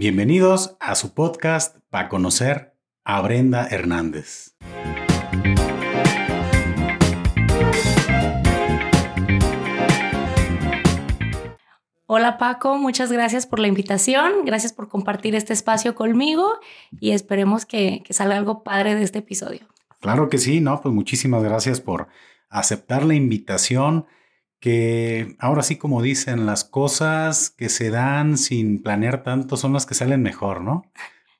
Bienvenidos a su podcast para conocer a Brenda Hernández. Hola Paco, muchas gracias por la invitación, gracias por compartir este espacio conmigo y esperemos que, salga algo padre de este episodio. Claro que sí, ¿no? Pues muchísimas gracias por aceptar la invitación que ahora sí como dicen, las cosas que se dan sin planear tanto son las que salen mejor, ¿no?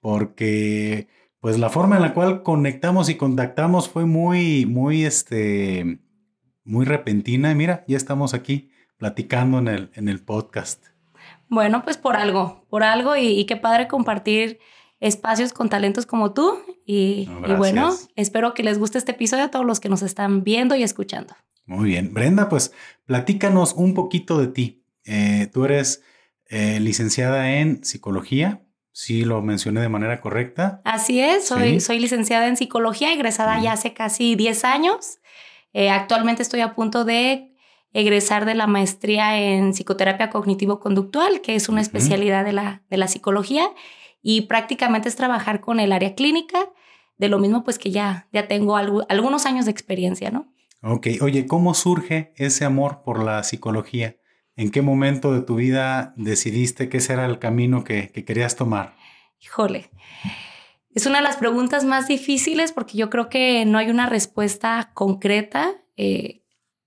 Porque pues la forma en la cual conectamos y contactamos fue muy, muy, este, muy repentina. Y mira, ya estamos aquí platicando en el, en el podcast. Bueno, pues por algo, por algo y, qué padre compartir espacios con talentos como tú. Y, y bueno, espero que les guste este episodio a todos los que nos están viendo y escuchando. Muy bien. Brenda, pues platícanos un poquito de ti. Eh, tú eres eh, licenciada en psicología. Sí, lo mencioné de manera correcta. Así es, soy, soy licenciada en psicología, egresada ya hace casi 10 años. Eh, actualmente estoy a punto de egresar de la maestría en psicoterapia cognitivo-conductual, que es una especialidad de la, de la psicología, y prácticamente es trabajar con el área clínica, de lo mismo pues que ya, ya tengo algunos años de experiencia, ¿no? Ok, oye, ¿cómo surge ese amor por la psicología? ¿En qué momento de tu vida decidiste que ese era el camino que, querías tomar? Híjole, es una de las preguntas más difíciles porque yo creo que no hay una respuesta concreta. Eh,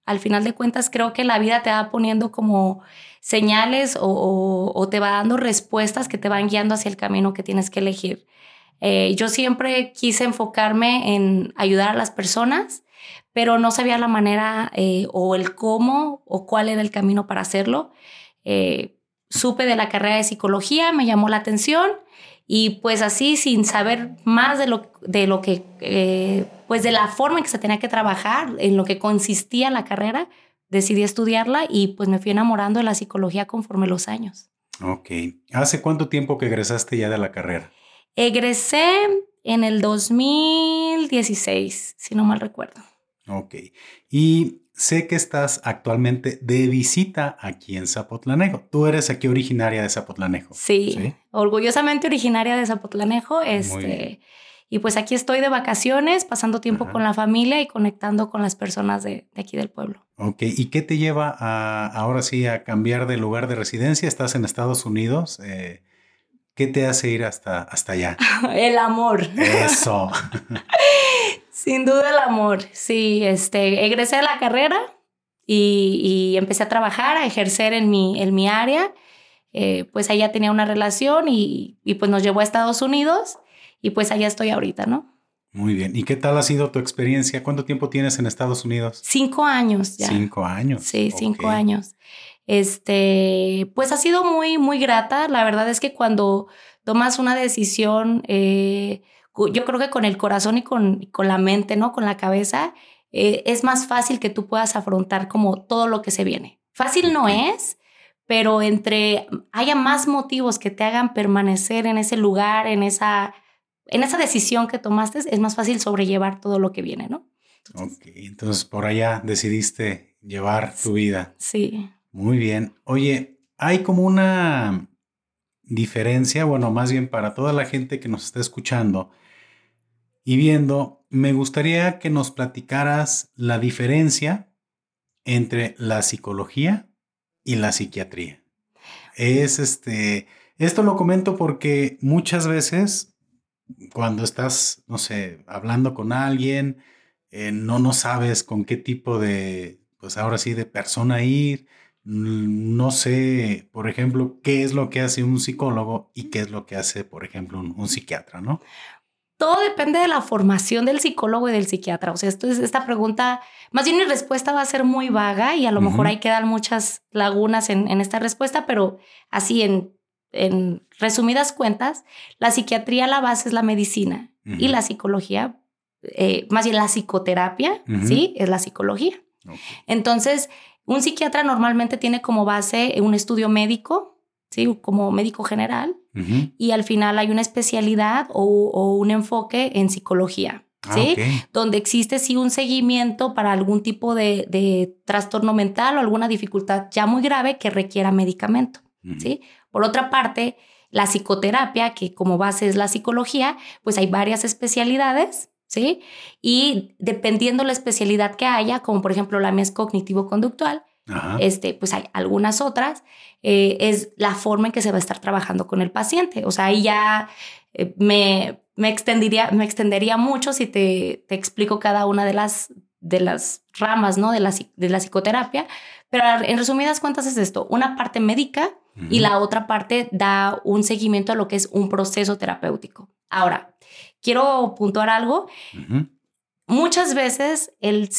al final de cuentas, creo que la vida te va poniendo como señales o, te va dando respuestas que te van guiando hacia el camino que tienes que elegir. Eh, yo siempre quise enfocarme en ayudar a las personas pero no sabía la manera eh, o el cómo o cuál era el camino para hacerlo. Eh, supe de la carrera de psicología, me llamó la atención y pues así sin saber más de lo, de lo que, eh, pues de la forma en que se tenía que trabajar, en lo que consistía la carrera, decidí estudiarla y pues me fui enamorando de la psicología conforme los años. Ok. ¿Hace cuánto tiempo que egresaste ya de la carrera? Egresé en el 2016, si no mal recuerdo. Ok. Y sé que estás actualmente de visita aquí en Zapotlanejo. Tú eres aquí originaria de Zapotlanejo. Sí, orgullosamente originaria de Zapotlanejo. Este, y pues aquí estoy de vacaciones, pasando tiempo con la familia y conectando con las personas de, aquí del pueblo. Ok, ¿y qué te lleva a, ahora sí a cambiar de lugar de residencia? Estás en Estados Unidos. Eh, ¿Qué te hace ir hasta, hasta allá? El amor. Eso. Sin duda el amor. Sí, este, egresé de la carrera y, empecé a trabajar, a ejercer en mi, en mi área. Eh, pues allá tenía una relación y, pues nos llevó a Estados Unidos y pues allá estoy ahorita, ¿no? Muy bien. ¿Y qué tal ha sido tu experiencia? ¿Cuánto tiempo tienes en Estados Unidos? Cinco años ya. Cinco años. Sí, cinco años. Este, pues ha sido muy, muy grata. La verdad es que cuando tomas una decisión, eh, yo creo que con el corazón y con, con la mente, ¿no? Con la cabeza, eh, es más fácil que tú puedas afrontar como todo lo que se viene. Fácil no es, pero entre haya más motivos que te hagan permanecer en ese lugar, en esa, en esa decisión que tomaste, es más fácil sobrellevar todo lo que viene, ¿no? ok, entonces por allá decidiste llevar tu vida. Sí. Muy bien. Oye, hay como una diferencia, bueno, más bien para toda la gente que nos está escuchando, y viendo, me gustaría que nos platicaras la diferencia entre la psicología y la psiquiatría. Es este, esto lo comento porque muchas veces cuando estás, no sé, hablando con alguien, eh, no, no sabes con qué tipo de, pues ahora sí, de persona ir. No sé, por ejemplo, qué es lo que hace un psicólogo y qué es lo que hace, por ejemplo, un, un psiquiatra, ¿no? Todo depende de la formación del psicólogo y del psiquiatra. O sea, esto es, esta pregunta, más bien mi respuesta va a ser muy vaga y a lo mejor hay que dar muchas lagunas en, esta respuesta, pero así en, en, resumidas cuentas, la psiquiatría la base es la medicina y la psicología, eh, más bien la psicoterapia, ¿sí? Es la psicología. Entonces, un psiquiatra normalmente tiene como base un estudio médico, ¿sí? Como médico general. Y al final hay una especialidad o, un enfoque en psicología. Ah, ¿sí? Donde existe sí un seguimiento para algún tipo de, trastorno mental o alguna dificultad ya muy grave que requiera medicamento, ¿sí? Por otra parte, La psicoterapia, que como base es la psicología, pues hay varias especialidades, ¿sí? Y dependiendo la especialidad que haya, como por ejemplo la mía cognitivo-conductual, este, pues hay algunas otras, eh, es la forma en que se va a estar trabajando con el paciente. O sea, ahí ya eh, me, me, extendería, me extendería mucho si te, te explico cada una de las, de las ramas ¿no? de, la, de la psicoterapia, pero en resumidas cuentas es esto, una parte médica y la otra parte da un seguimiento a lo que es un proceso terapéutico. Ahora, quiero puntuar algo. Muchas veces el,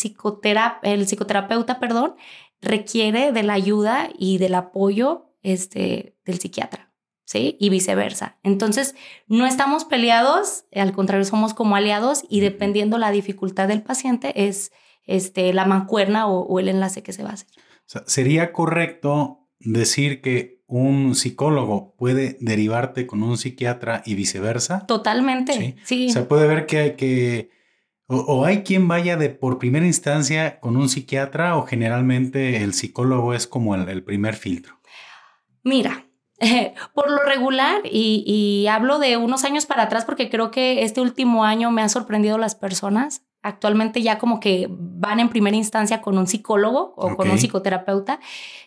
el psicoterapeuta perdón, requiere de la ayuda y del apoyo este, del psiquiatra. ¿Sí? Y viceversa. Entonces, no estamos peleados, al contrario, somos como aliados y dependiendo la dificultad del paciente es este, la mancuerna o, el enlace que se va a hacer. ¿Sería correcto decir que un psicólogo puede derivarte con un psiquiatra y viceversa? Totalmente, sí. O sea, puede ver que hay que... O, hay quien vaya de por primera instancia con un psiquiatra o generalmente el psicólogo es como el, primer filtro. Mira, por lo regular, y, y, hablo de unos años para atrás porque creo que este último año me ha sorprendido las personas actualmente ya como que van en primera instancia con un psicólogo o con un psicoterapeuta,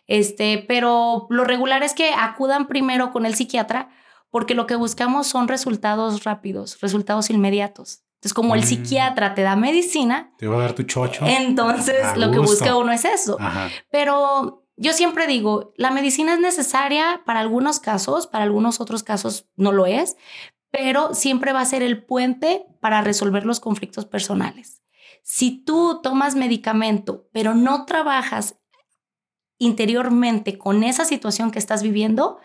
este, pero lo regular es que acudan primero con el psiquiatra porque lo que buscamos son resultados rápidos, resultados inmediatos. Entonces, como el mm. psiquiatra te da medicina, te va a dar tu chocho. Entonces, lo que busca uno es eso. Pero yo siempre digo, la medicina es necesaria para algunos casos, para algunos otros casos no lo es, pero siempre va a ser el puente para resolver los conflictos personales. Si tú tomas medicamento, pero no trabajas interiormente con esa situación que estás viviendo,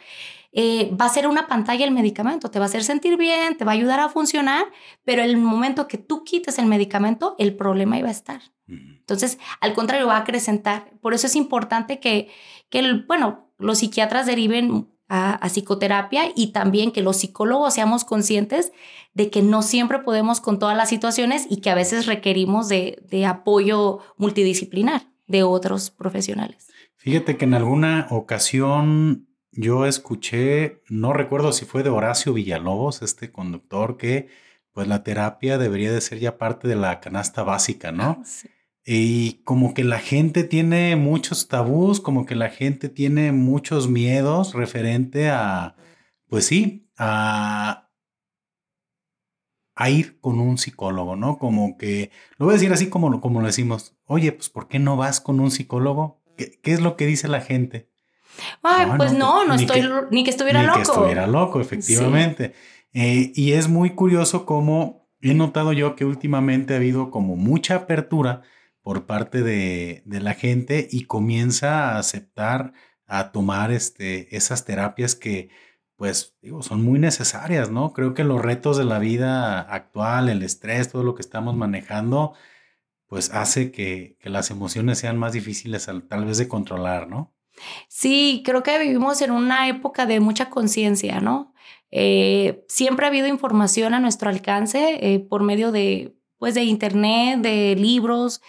eh, va a ser una pantalla el medicamento, te va a hacer sentir bien, te va a ayudar a funcionar, pero el momento que tú quites el medicamento, el problema iba a estar. Entonces, al contrario, va a acrecentar. Por eso es importante que, que bueno, los psiquiatras deriven a, psicoterapia y también que los psicólogos seamos conscientes de que no siempre podemos con todas las situaciones y que a veces requerimos de, de apoyo multidisciplinar de otros profesionales. Fíjate que en alguna ocasión yo escuché, no recuerdo si fue de Horacio Villalobos, este conductor, que pues la terapia debería de ser ya parte de la canasta básica, ¿no? Sí. Y como que la gente tiene muchos tabús, como que la gente tiene muchos miedos referente a, pues sí, a, a ir con un psicólogo, ¿no? Como que, lo voy a decir así como, como lo decimos, oye, pues ¿por qué no vas con un psicólogo? ¿Qué, es lo que dice la gente? Ay, pues no, no, estoy, ni que estuviera loco. Ni que estuviera loco, efectivamente. Eh, y es muy curioso cómo he notado yo que últimamente ha habido como mucha apertura por parte de, la gente y comienza a aceptar, a tomar este, esas terapias que, pues, digo, son muy necesarias, ¿no? Creo que los retos de la vida actual, el estrés, todo lo que estamos manejando, pues hace que, las emociones sean más difíciles tal vez de controlar, ¿no? Sí, creo que vivimos en una época de mucha conciencia, ¿no? Eh, siempre ha habido información a nuestro alcance eh, por medio de pues de internet, de libros,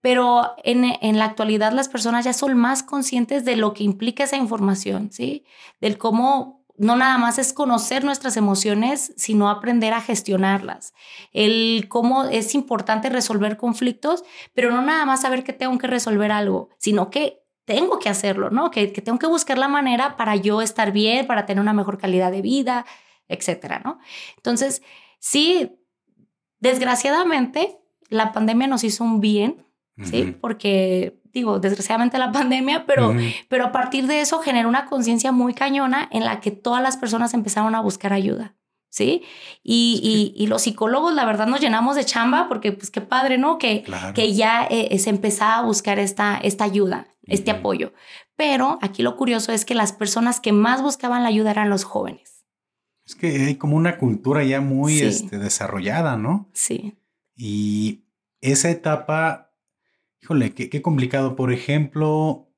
pero en, en, la actualidad las personas ya son más conscientes de lo que implica esa información, ¿sí? Del cómo no nada más es conocer nuestras emociones, sino aprender a gestionarlas. El cómo es importante resolver conflictos, pero no nada más saber que tengo que resolver algo, sino que tengo que hacerlo, ¿no? Que, que tengo que buscar la manera para yo estar bien, para tener una mejor calidad de vida, etcétera, ¿no? Entonces, sí, Desgraciadamente, la pandemia nos hizo un bien, ¿sí? Porque, digo, desgraciadamente la pandemia, pero, pero a partir de eso generó una conciencia muy cañona en la que todas las personas empezaron a buscar ayuda. ¿Sí? Y, Y, los psicólogos, la verdad, nos llenamos de chamba porque, pues, qué padre, ¿no? Que, que ya eh, se empezaba a buscar esta, esta ayuda, este apoyo. Pero aquí lo curioso es que las personas que más buscaban la ayuda eran los jóvenes. Es que hay como una cultura ya muy este, desarrollada, ¿no? Sí. Y esa etapa, híjole, qué, qué complicado. Por ejemplo,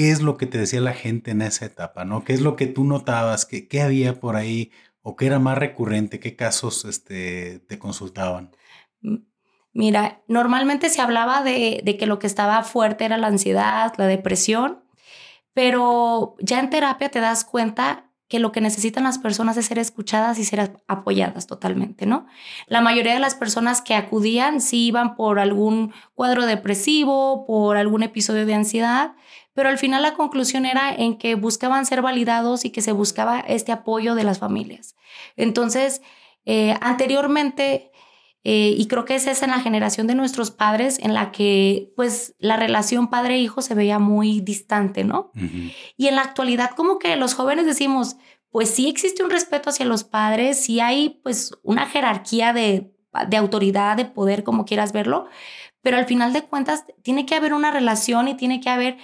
¿qué es lo que te decía la gente en esa etapa, no? ¿Qué es lo que tú notabas? ¿Qué, qué había por ahí? ¿O qué era más recurrente? ¿Qué casos este, te consultaban? Mira, normalmente se hablaba de, de, que lo que estaba fuerte era la ansiedad, la depresión, pero ya en terapia te das cuenta que lo que necesitan las personas es ser escuchadas y ser apoyadas totalmente, ¿no? La mayoría de las personas que acudían sí iban por algún cuadro depresivo, por algún episodio de ansiedad, pero al final la conclusión era en que buscaban ser validados y que se buscaba este apoyo de las familias. Entonces, eh, anteriormente, eh, y creo que esa es en la generación de nuestros padres, en la que pues la relación padre-hijo se veía muy distante, ¿no? Y en la actualidad como que los jóvenes decimos, pues sí existe un respeto hacia los padres, sí hay pues una jerarquía de, de autoridad, de poder, como quieras verlo, pero al final de cuentas tiene que haber una relación y tiene que haber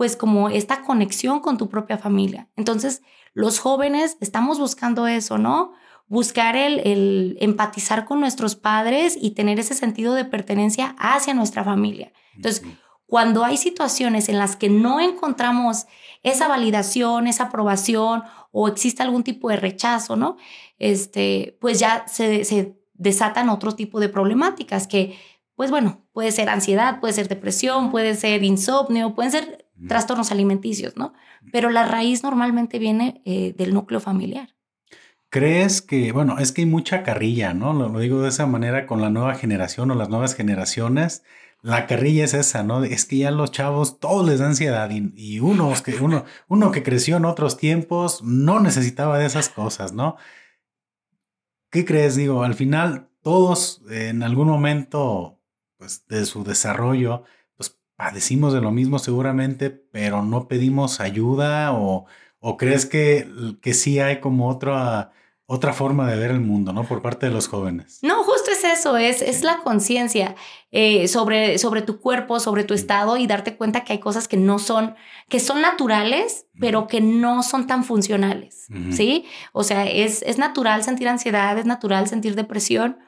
pues como esta conexión con tu propia familia. Entonces, los jóvenes estamos buscando eso, ¿no? buscar el, empatizar con nuestros padres y tener ese sentido de pertenencia hacia nuestra familia. Entonces, cuando hay situaciones en las que no encontramos esa validación, esa aprobación o existe algún tipo de rechazo, ¿no? Este, pues ya se, se desatan otro tipo de problemáticas que, pues bueno, puede ser ansiedad, puede ser depresión, puede ser insomnio, pueden ser trastornos alimenticios, ¿no? Pero la raíz normalmente viene eh, del núcleo familiar. ¿Crees que, bueno, es que hay mucha carrilla, ¿no? Lo, digo de esa manera con la nueva generación o las nuevas generaciones. La carrilla es esa, ¿no? Es que ya los chavos todos les da ansiedad y, y uno, que, uno, uno que creció en otros tiempos no necesitaba de esas cosas, ¿no? ¿Qué crees? Digo, al final todos en algún momento pues, de su desarrollo, padecimos de lo mismo seguramente, pero no pedimos ayuda o, o crees que, que sí hay como otra otra forma de ver el mundo, ¿no? Por parte de los jóvenes. No, justo es eso, es, es la conciencia eh, sobre, sobre tu cuerpo, sobre tu estado y darte cuenta que hay cosas que no son, que son naturales, pero que no son tan funcionales, ¿sí? O sea, es, es natural sentir ansiedad, es natural sentir depresión,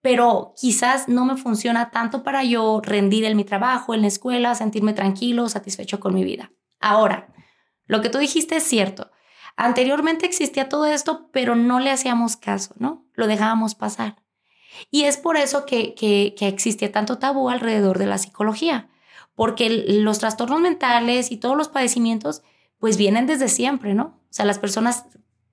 pero quizás no me funciona tanto para yo rendir en mi trabajo, en la escuela, sentirme tranquilo, satisfecho con mi vida. Ahora, lo que tú dijiste es cierto Anteriormente existía todo esto, pero no le hacíamos caso, ¿no? Lo dejábamos pasar. Y es por eso que, que, existía tanto tabú alrededor de la psicología, porque los trastornos mentales y todos los padecimientos, pues vienen desde siempre, ¿no? O sea, las personas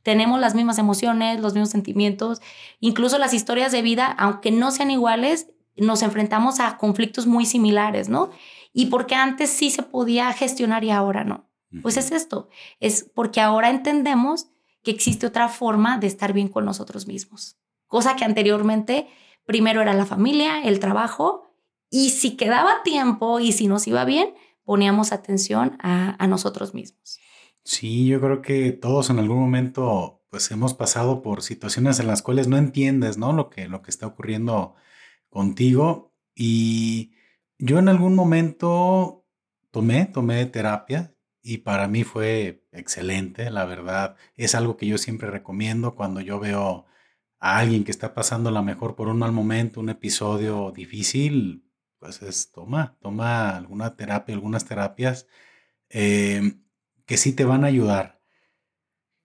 tenemos las mismas emociones, los mismos sentimientos, incluso las historias de vida, aunque no sean iguales, nos enfrentamos a conflictos muy similares, ¿no? Y porque antes sí se podía gestionar y ahora no. Pues es esto, es porque ahora entendemos que existe otra forma de estar bien con nosotros mismos, cosa que anteriormente primero era la familia, el trabajo, y si quedaba tiempo y si nos iba bien, poníamos atención a, nosotros mismos. Sí, yo creo que todos en algún momento pues hemos pasado por situaciones en las cuales no entiendes, ¿no? Lo que, lo que está ocurriendo contigo. Y yo en algún momento tomé, tomé terapia, y para mí fue excelente, la verdad. Es algo que yo siempre recomiendo cuando yo veo a alguien que está pasando la mejor por un mal momento, un episodio difícil, pues es toma, toma alguna terapia, algunas terapias eh, que sí te van a ayudar.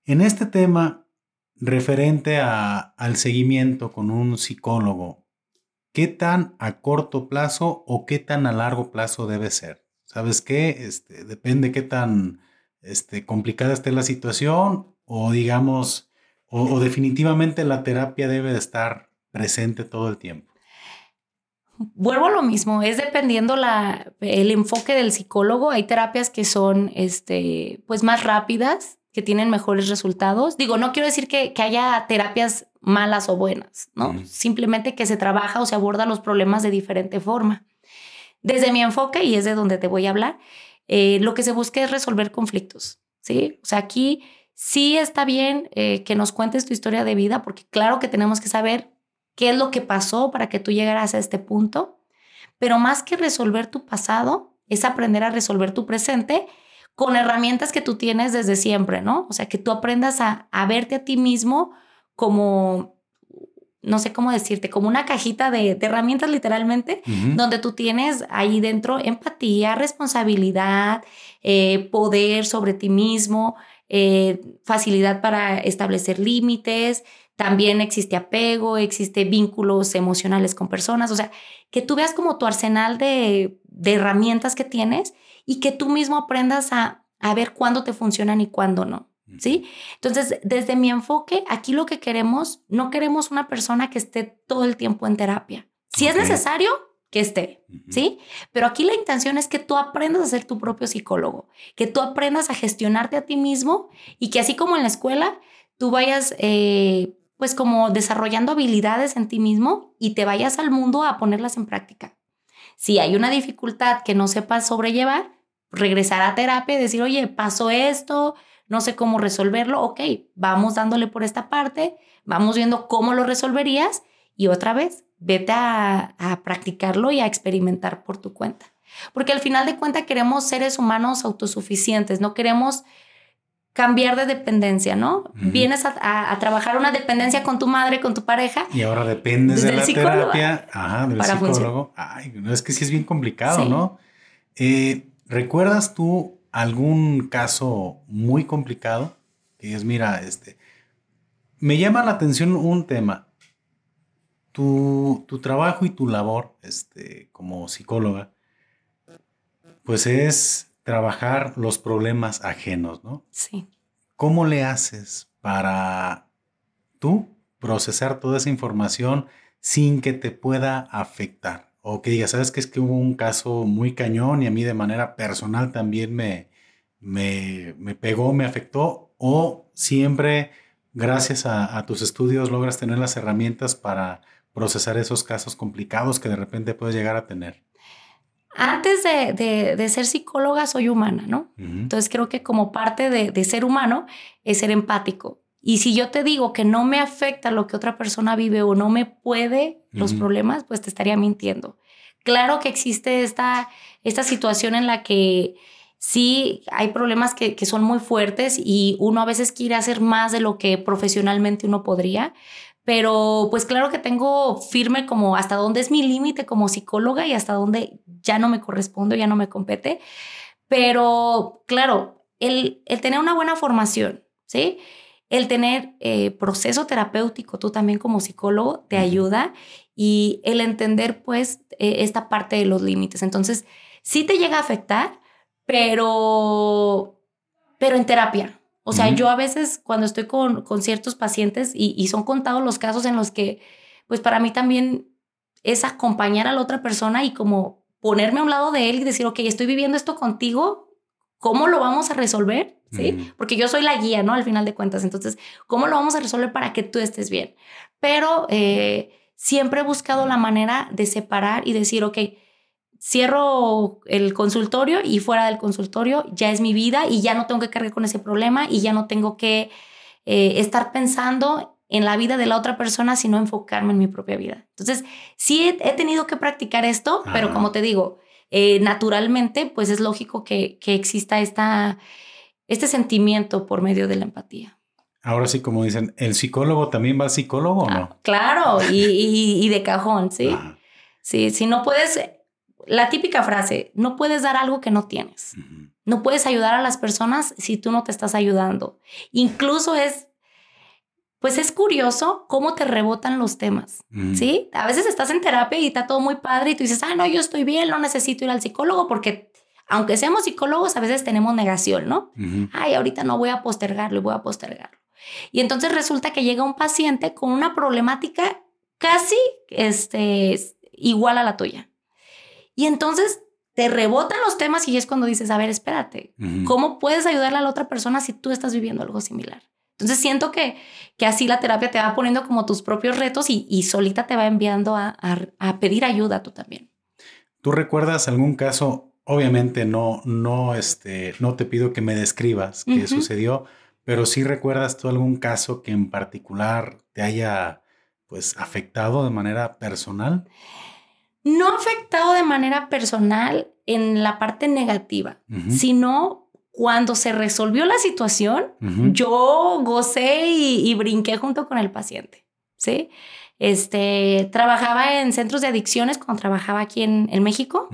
En este tema referente al seguimiento con un psicólogo, ¿qué tan a corto plazo o qué tan a largo plazo debe ser? ¿sabes qué? Este, depende qué tan este, complicada esté la situación o digamos, o, definitivamente la terapia debe de estar presente todo el tiempo. Vuelvo a lo mismo, es dependiendo la, el enfoque del psicólogo. Hay terapias que son este, pues más rápidas, que tienen mejores resultados. Digo, no quiero decir que, que haya terapias malas o buenas, ¿no? Simplemente que se trabaja o se aborda los problemas de diferente forma. Desde mi enfoque, y es de donde te voy a hablar, eh, lo que se busca es resolver conflictos, ¿sí? O sea, aquí sí está bien eh, que nos cuentes tu historia de vida, porque claro que tenemos que saber qué es lo que pasó para que tú llegaras a este punto, pero más que resolver tu pasado, es aprender a resolver tu presente con herramientas que tú tienes desde siempre, ¿no? O sea, que tú aprendas a, a verte a ti mismo como no sé cómo decirte, como una cajita de, herramientas literalmente, donde tú tienes ahí dentro empatía, responsabilidad, eh, poder sobre ti mismo, eh, facilidad para establecer límites, también existe apego, existe vínculos emocionales con personas, o sea, que tú veas como tu arsenal de, herramientas que tienes y que tú mismo aprendas a, a ver cuándo te funcionan y cuándo no. ¿sí? Entonces, desde mi enfoque, aquí lo que queremos, no queremos una persona que esté todo el tiempo en terapia. Si es necesario, que esté, ¿sí? Pero aquí la intención es que tú aprendas a ser tu propio psicólogo, que tú aprendas a gestionarte a ti mismo y que así como en la escuela, tú vayas, eh, pues como desarrollando habilidades en ti mismo y te vayas al mundo a ponerlas en práctica. Si hay una dificultad que no sepas sobrellevar, regresar a terapia y decir, oye, pasó esto, no sé cómo resolverlo, ok, vamos dándole por esta parte, vamos viendo cómo lo resolverías y otra vez, vete a, practicarlo y a experimentar por tu cuenta. Porque al final de cuentas queremos seres humanos autosuficientes, no queremos cambiar de dependencia, ¿no? Vienes a, trabajar una dependencia con tu madre, con tu pareja. Y ahora dependes de la terapia, ajá, del psicólogo. Ay, es que sí es bien complicado, ¿no? Eh, ¿Recuerdas tú algún caso muy complicado? Que es, mira, este, me llama la atención un tema. Tu, tu trabajo y tu labor este, como psicóloga, pues es trabajar los problemas ajenos, ¿no? Sí. ¿Cómo le haces para tú procesar toda esa información sin que te pueda afectar? o que diga, sabes que es que hubo un caso muy cañón y a mí de manera personal también me, me, me pegó, me afectó, o siempre gracias a, tus estudios logras tener las herramientas para procesar esos casos complicados que de repente puedes llegar a tener. Antes de, de, ser psicóloga soy humana, ¿no? Entonces creo que como parte de, de ser humano es ser empático. Y si yo te digo que no me afecta lo que otra persona vive o no me puede los problemas, pues te estaría mintiendo. Claro que existe esta, esta situación en la que sí hay problemas que, que, son muy fuertes y uno a veces quiere hacer más de lo que profesionalmente uno podría, pero pues claro que tengo firme como hasta dónde es mi límite como psicóloga y hasta dónde ya no me corresponde, ya no me compete, pero claro, el, el tener una buena formación, ¿sí? el tener eh, proceso terapéutico, tú también como psicólogo, te ayuda y el entender pues e, esta parte de los límites. Entonces, sí te llega a afectar, pero, pero en terapia. O sea, yo a veces cuando estoy con, con ciertos pacientes y, y, son contados los casos en los que, pues para mí también es acompañar a la otra persona y como ponerme a un lado de él y decir, ok, estoy viviendo esto contigo, ¿cómo lo vamos a resolver? ¿Sí? Porque yo soy la guía, ¿no? Al final de cuentas. Entonces, ¿cómo lo vamos a resolver para que tú estés bien? Pero eh, siempre he buscado la manera de separar y decir, ok, cierro el consultorio y fuera del consultorio ya es mi vida y ya no tengo que cargar con ese problema y ya no tengo que eh, estar pensando en la vida de la otra persona, sino enfocarme en mi propia vida. Entonces, sí he, tenido que practicar esto, pero como te digo, eh, naturalmente, pues es lógico que, que exista esta, este sentimiento por medio de la empatía. Ahora sí, como dicen, ¿el psicólogo también va al psicólogo o no? Ah, claro, y, y, de cajón, ¿sí? Sí, si no puedes, la típica frase, no puedes dar algo que no tienes. No puedes ayudar a las personas si tú no te estás ayudando. Incluso es pues es curioso cómo te rebotan los temas, ¿sí? A veces estás en terapia y está todo muy padre y tú dices, ah, no, yo estoy bien, no necesito ir al psicólogo porque aunque seamos psicólogos, a veces tenemos negación, ¿no? Ay, ahorita no voy a postergarlo, voy a postergarlo. Y entonces resulta que llega un paciente con una problemática casi este, igual a la tuya. Y entonces te rebotan los temas y es cuando dices, a ver, espérate, ¿cómo puedes ayudarle a la otra persona si tú estás viviendo algo similar? Entonces siento que, que así la terapia te va poniendo como tus propios retos y, y solita te va enviando a, a, pedir ayuda tú también. ¿Tú recuerdas algún caso? Obviamente no, no, este, no te pido que me describas qué sucedió, pero sí recuerdas tú algún caso que en particular te haya pues afectado de manera personal. No afectado de manera personal en la parte negativa, sino cuando se resolvió la situación, yo gocé y, brinqué junto con el paciente, ¿sí? Este, trabajaba en centros de adicciones cuando trabajaba aquí en, México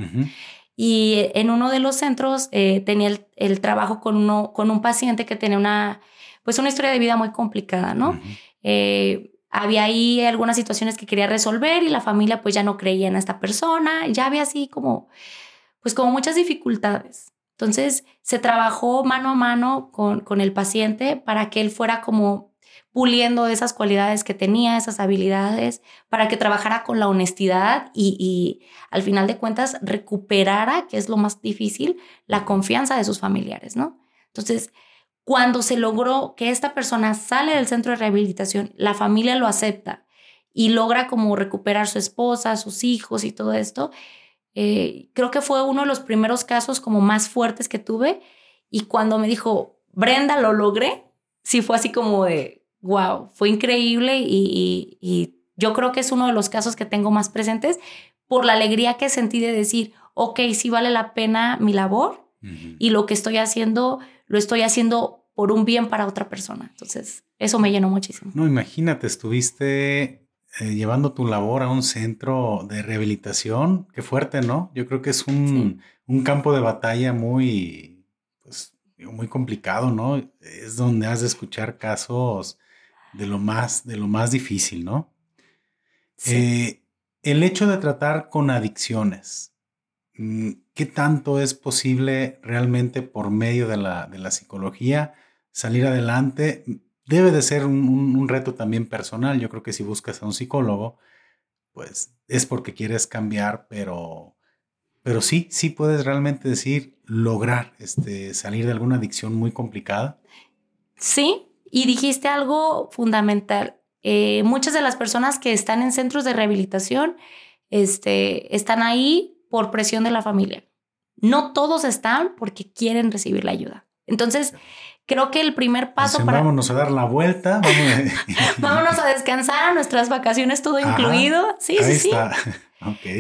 y en uno de los centros eh, tenía el, trabajo con, uno, con un paciente que tenía una, pues una historia de vida muy complicada, ¿no? Eh, había ahí algunas situaciones que quería resolver y la familia pues ya no creía en esta persona, ya había así como, pues como muchas dificultades. Entonces, se trabajó mano a mano con, con el paciente para que él fuera como puliendo esas cualidades que tenía, esas habilidades, para que trabajara con la honestidad y, y, al final de cuentas recuperara, que es lo más difícil, la confianza de sus familiares, ¿no? Entonces, cuando se logró que esta persona sale del centro de rehabilitación, la familia lo acepta y logra como recuperar su esposa, sus hijos y todo esto, eh, creo que fue uno de los primeros casos como más fuertes que tuve. Y cuando me dijo, Brenda, lo logré, sí fue así como de, wow, fue increíble y, y, yo creo que es uno de los casos que tengo más presentes por la alegría que sentí de decir, ok, sí vale la pena mi labor y lo que estoy haciendo, lo estoy haciendo por un bien para otra persona. Entonces, eso me llenó muchísimo. No, imagínate, estuviste eh, llevando tu labor a un centro de rehabilitación. Qué fuerte, ¿no? Yo creo que es un, un campo de batalla muy, pues, muy complicado, ¿no? Es donde has de escuchar casos de lo más, de lo más difícil, ¿no? Eh, el hecho de tratar con adicciones, ¿qué tanto es posible realmente por medio de la, de la psicología salir adelante? debe de ser un, reto también personal. Yo creo que si buscas a un psicólogo, pues es porque quieres cambiar, pero, pero sí, sí puedes realmente decir, lograr este, salir de alguna adicción muy complicada. Sí, y dijiste algo fundamental. Eh, muchas de las personas que están en centros de rehabilitación este, están ahí por presión de la familia. No todos están porque quieren recibir la ayuda. Entonces, creo que el primer paso para... Vámonos a dar la vuelta. vámonos a descansar a nuestras vacaciones, todo incluido. Sí, sí, sí.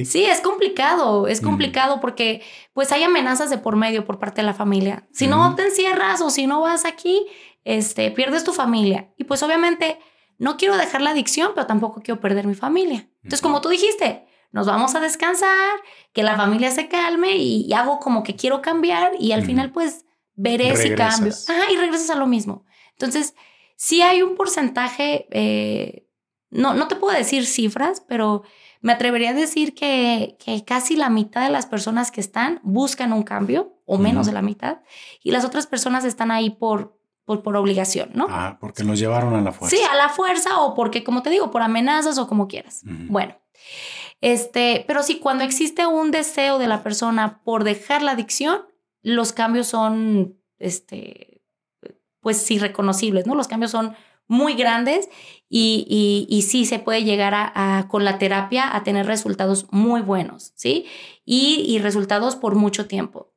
Sí, es complicado, es mm. complicado porque pues hay amenazas de por medio por parte de la familia. Si no te encierras o si no vas aquí, este, pierdes tu familia. Y pues obviamente no quiero dejar la adicción, pero tampoco quiero perder mi familia. Entonces, como tú dijiste, nos vamos a descansar, que la familia se calme y, hago como que quiero cambiar y al final pues veré si cambio. Ajá, y regresas a lo mismo. Entonces, sí hay un porcentaje, eh, no, no te puedo decir cifras, pero me atrevería a decir que, que, casi la mitad de las personas que están buscan un cambio, o menos de la mitad, y las otras personas están ahí por, por, por obligación, ¿no? Ah, porque los llevaron a la fuerza. Sí, a la fuerza, o porque, como te digo, por amenazas o como quieras. Bueno. Este, pero sí, cuando existe un deseo de la persona por dejar la adicción, los cambios son, este, pues irreconocibles, ¿no? Los cambios son muy grandes y, y, sí se puede llegar a, con la terapia a tener resultados muy buenos, ¿sí? Y, y, resultados por mucho tiempo.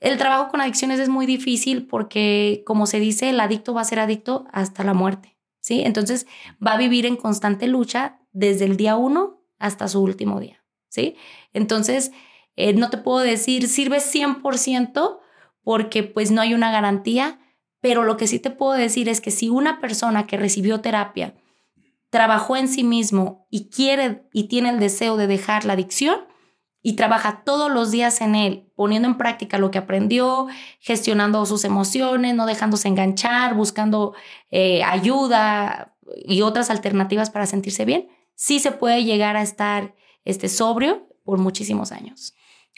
El trabajo con adicciones es muy difícil porque, como se dice, el adicto va a ser adicto hasta la muerte, ¿sí? Entonces va a vivir en constante lucha desde el día uno hasta su último día, ¿sí? Entonces, eh, no te puedo decir sirve 100% porque pues no hay una garantía, pero lo que sí te puedo decir es que si una persona que recibió terapia trabajó en sí mismo y quiere y tiene el deseo de dejar la adicción y trabaja todos los días en él, poniendo en práctica lo que aprendió, gestionando sus emociones, no dejándose enganchar, buscando eh, ayuda y otras alternativas para sentirse bien, sí se puede llegar a estar este, sobrio por muchísimos años.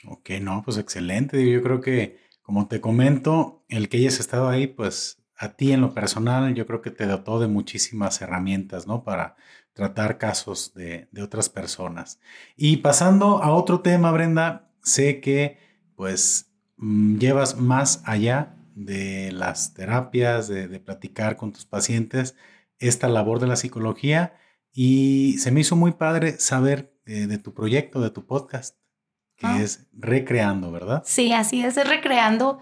Ok, no, pues excelente. Yo creo que, como te comento, el que hayas estado ahí, pues a ti en lo personal, yo creo que te dotó de muchísimas herramientas, ¿no? Para tratar casos de, otras personas. Y pasando a otro tema, Brenda, sé que pues mm, llevas más allá de las terapias, de, platicar con tus pacientes, esta labor de la psicología y se me hizo muy padre saber de, de tu proyecto, de tu podcast que ah. es recreando, ¿verdad? Sí, así es, es recreando.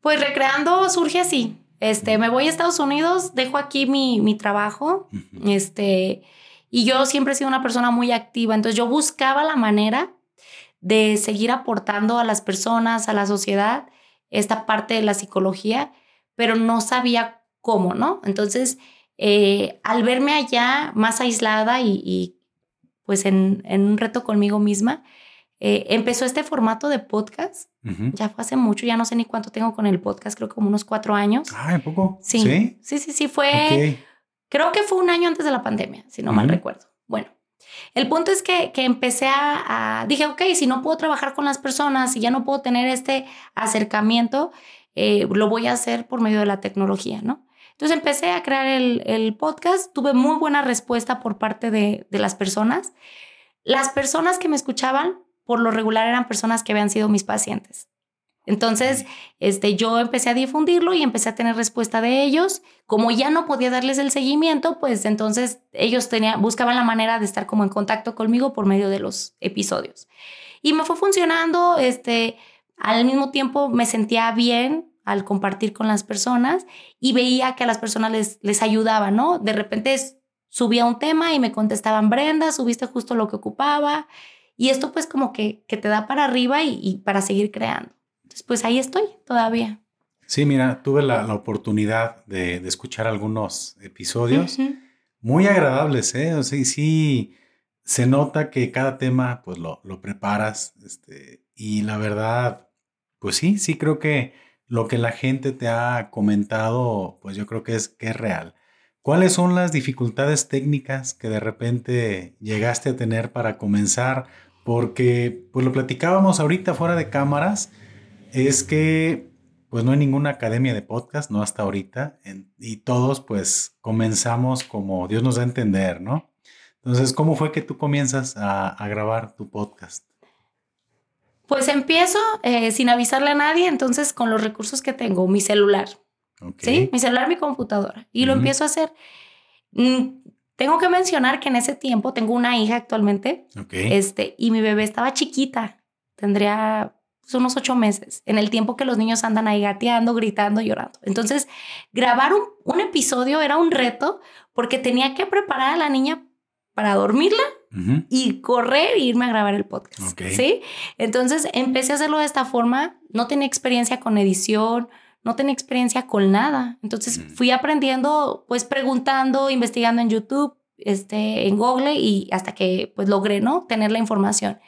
Pues recreando surge así. Este, me voy a Estados Unidos, dejo aquí mi, mi trabajo, este, y yo siempre he sido una persona muy activa, entonces yo buscaba la manera de seguir aportando a las personas, a la sociedad, esta parte de la psicología, pero no sabía cómo, ¿no? Entonces, eh, al verme allá más aislada y, y pues en, en, un reto conmigo misma, eh, empezó este formato de podcast. Ya fue hace mucho, ya no sé ni cuánto tengo con el podcast, creo que como unos cuatro años. Ah, ¿en poco? Sí. Sí, sí, sí, fue. Creo que fue un año antes de la pandemia, si no mal recuerdo. Bueno, El punto es que, que empecé a, a, dije, ok, si no puedo trabajar con las personas, si ya no puedo tener este acercamiento, eh, lo voy a hacer por medio de la tecnología, ¿no? Entonces empecé a crear el, el podcast, tuve muy buena respuesta por parte de, de, las personas. Las personas que me escuchaban, por lo regular, eran personas que habían sido mis pacientes. Entonces, este, yo empecé a difundirlo y empecé a tener respuesta de ellos. Como ya no podía darles el seguimiento, pues entonces ellos tenían, buscaban la manera de estar como en contacto conmigo por medio de los episodios. Y me fue funcionando, este, al mismo tiempo me sentía bien al compartir con las personas y veía que a las personas les, les ayudaba, ¿no? De repente subía un tema y me contestaban, Brenda, subiste justo lo que ocupaba. Y esto pues como que, que te da para arriba y, y para seguir creando pues ahí estoy todavía. Sí, mira, tuve la, la oportunidad de, de, escuchar algunos episodios muy agradables, ¿eh? O sea, sí, se nota que cada tema, pues lo, lo preparas, este, y la verdad, pues sí, sí creo que lo que la gente te ha comentado, pues yo creo que es, que es real. ¿Cuáles son las dificultades técnicas que de repente llegaste a tener para comenzar? Porque, pues lo platicábamos ahorita fuera de cámaras, es que pues no hay ninguna academia de podcast, no hasta ahorita, y todos pues comenzamos como Dios nos da a entender, ¿no? Entonces, ¿cómo fue que tú comienzas a, grabar tu podcast? Pues empiezo eh, sin avisarle a nadie, entonces con los recursos que tengo, mi celular, ¿sí? Mi celular, mi computadora, y lo empiezo a hacer. Mm, tengo que mencionar que en ese tiempo tengo una hija actualmente, este, y mi bebé estaba chiquita, tendría unos ocho meses, en el tiempo que los niños andan ahí gateando, gritando, llorando. Entonces, grabar un, un episodio era un reto porque tenía que preparar a la niña para dormirla y correr e irme a grabar el podcast. ¿Sí? Entonces empecé a hacerlo de esta forma. No tenía experiencia con edición, no tenía experiencia con nada. Entonces fui aprendiendo, pues preguntando, investigando en YouTube, este, en Google y hasta que pues logré, ¿no? Tener la información.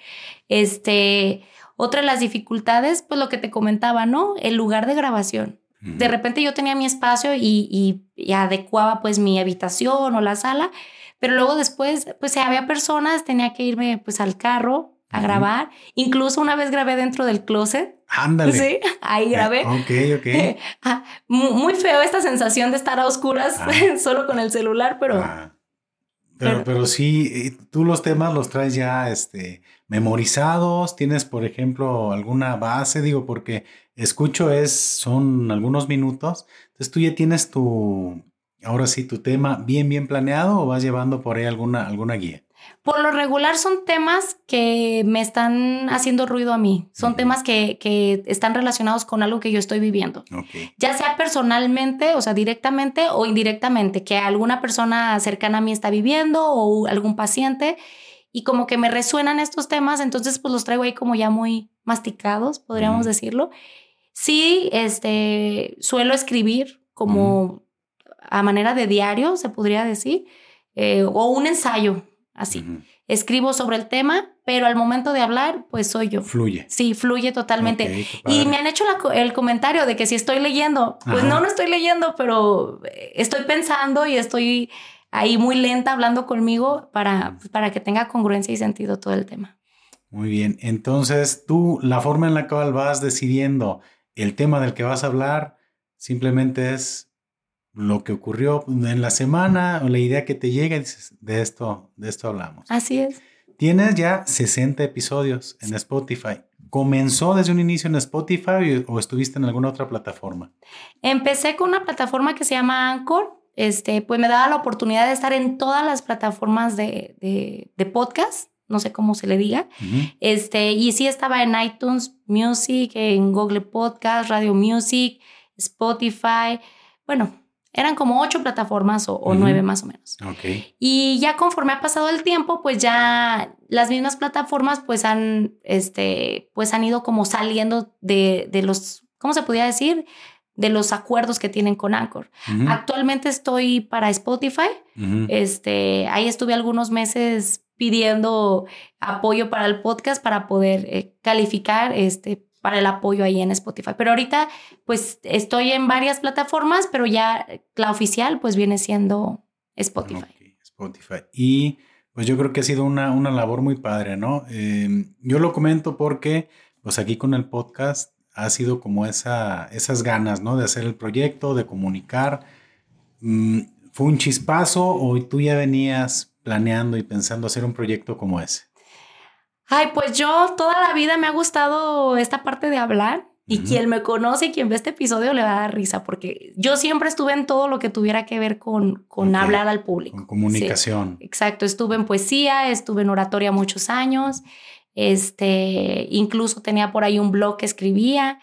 Este, otra de las dificultades, pues lo que te comentaba, ¿no? El lugar de grabación. De repente yo tenía mi espacio y, y, adecuaba pues mi habitación o la sala, pero luego después, pues si había personas, tenía que irme pues al carro a grabar. Incluso una vez grabé dentro del closet. Ándale. Sí, ahí grabé. ok, ok. Ah, muy feo esta sensación de estar a oscuras ah. solo con el celular, pero... Ah. Pero, pero, sí, tú los temas los traes ya este, memorizados, tienes, por ejemplo, alguna base, digo, porque escucho es, son algunos minutos, entonces tú ya tienes tu, ahora sí, tu tema bien, bien planeado o vas llevando por ahí alguna, alguna guía. Por lo regular son temas que me están haciendo ruido a mí. Son temas que, que, están relacionados con algo que yo estoy viviendo. Ya sea personalmente, o sea, directamente o indirectamente, que alguna persona cercana a mí está viviendo o algún paciente. Y como que me resuenan estos temas, entonces pues los traigo ahí como ya muy masticados, podríamos decirlo. Sí, este, suelo escribir como a manera de diario, se podría decir, eh, o un ensayo, así. Escribo sobre el tema, pero al momento de hablar, pues soy yo. Fluye. Sí, fluye totalmente. y me han hecho el comentario de que si estoy leyendo, pues no, no estoy leyendo, pero eh, estoy pensando y estoy ahí muy lenta hablando conmigo para, para que tenga congruencia y sentido todo el tema. Muy bien, entonces tú, la forma en la cual vas decidiendo el tema del que vas a hablar, simplemente es lo que ocurrió en la semana o la idea que te llega y dices, de esto, de esto hablamos. Así es. Tienes ya 60 episodios en Spotify. ¿Comenzó desde un inicio en Spotify o estuviste en alguna otra plataforma? Empecé con una plataforma que se llama Anchor. Este, pues me daba la oportunidad de estar en todas las plataformas de, de, podcast, no sé cómo se le diga. este, y sí estaba en iTunes Music, en Google Podcast, Radio Music, Spotify. Bueno, eran como ocho plataformas o, nueve más o menos. Okay. Y ya conforme ha pasado el tiempo, pues ya las mismas plataformas pues han, este, pues han ido como saliendo de, de los, ¿cómo se podría decir? De los acuerdos que tienen con Anchor. Actualmente estoy para Spotify. Este, ahí estuve algunos meses pidiendo apoyo para el podcast para poder eh, calificar este, para el apoyo ahí en Spotify. Pero ahorita pues estoy en varias plataformas, pero ya la oficial pues viene siendo Spotify. Spotify. Y pues yo creo que ha sido una, una labor muy padre, ¿no? Em, yo lo comento porque, pues aquí con el podcast ha sido como esa, esas ganas, ¿no? De hacer el proyecto, de comunicar. Mm, ¿Fue un chispazo o tú ya venías planeando y pensando hacer un proyecto como ese? Ay, pues yo toda la vida me ha gustado esta parte de hablar y quien me conoce y quien ve este episodio le va a dar risa porque yo siempre estuve en todo lo que tuviera que ver con, con hablar al público. Con comunicación. exacto, estuve en poesía, estuve en oratoria muchos años, este, incluso tenía por ahí un blog que escribía,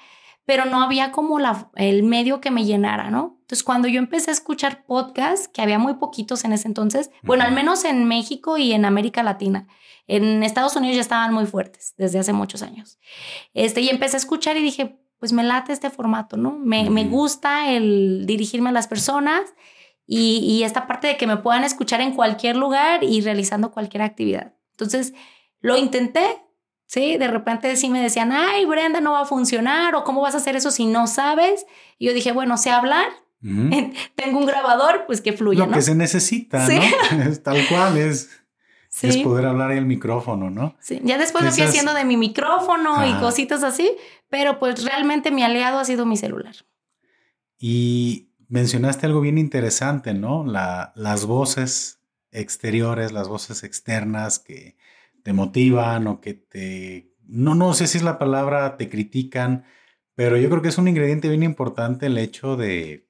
pero no había como la, el medio que me llenara, ¿no? Entonces, cuando yo empecé a escuchar podcasts, que había muy poquitos en ese entonces, bueno, al menos en México y en América Latina, en Estados Unidos ya estaban muy fuertes desde hace muchos años. Este, y empecé a escuchar y dije, pues me late este formato, ¿no? Me, me gusta el dirigirme a las personas y, y, esta parte de que me puedan escuchar en cualquier lugar y realizando cualquier actividad. Entonces, lo intenté, ¿sí? De repente sí me decían, ay, Brenda, no va a funcionar o cómo vas a hacer eso si no sabes. Y yo dije, bueno, sé hablar, tengo un grabador, pues que fluya. Lo que se necesita, ¿no? Tal cual es. Es poder hablar en el micrófono, ¿no? Sí, ya después me fui haciendo de mi micrófono y cositas así, pero pues realmente mi aliado ha sido mi celular. Y mencionaste algo bien interesante, ¿no? La, las voces exteriores, las voces externas que te motivan o que te, no, no sé si es la palabra, te critican, pero yo creo que es un ingrediente bien importante el hecho de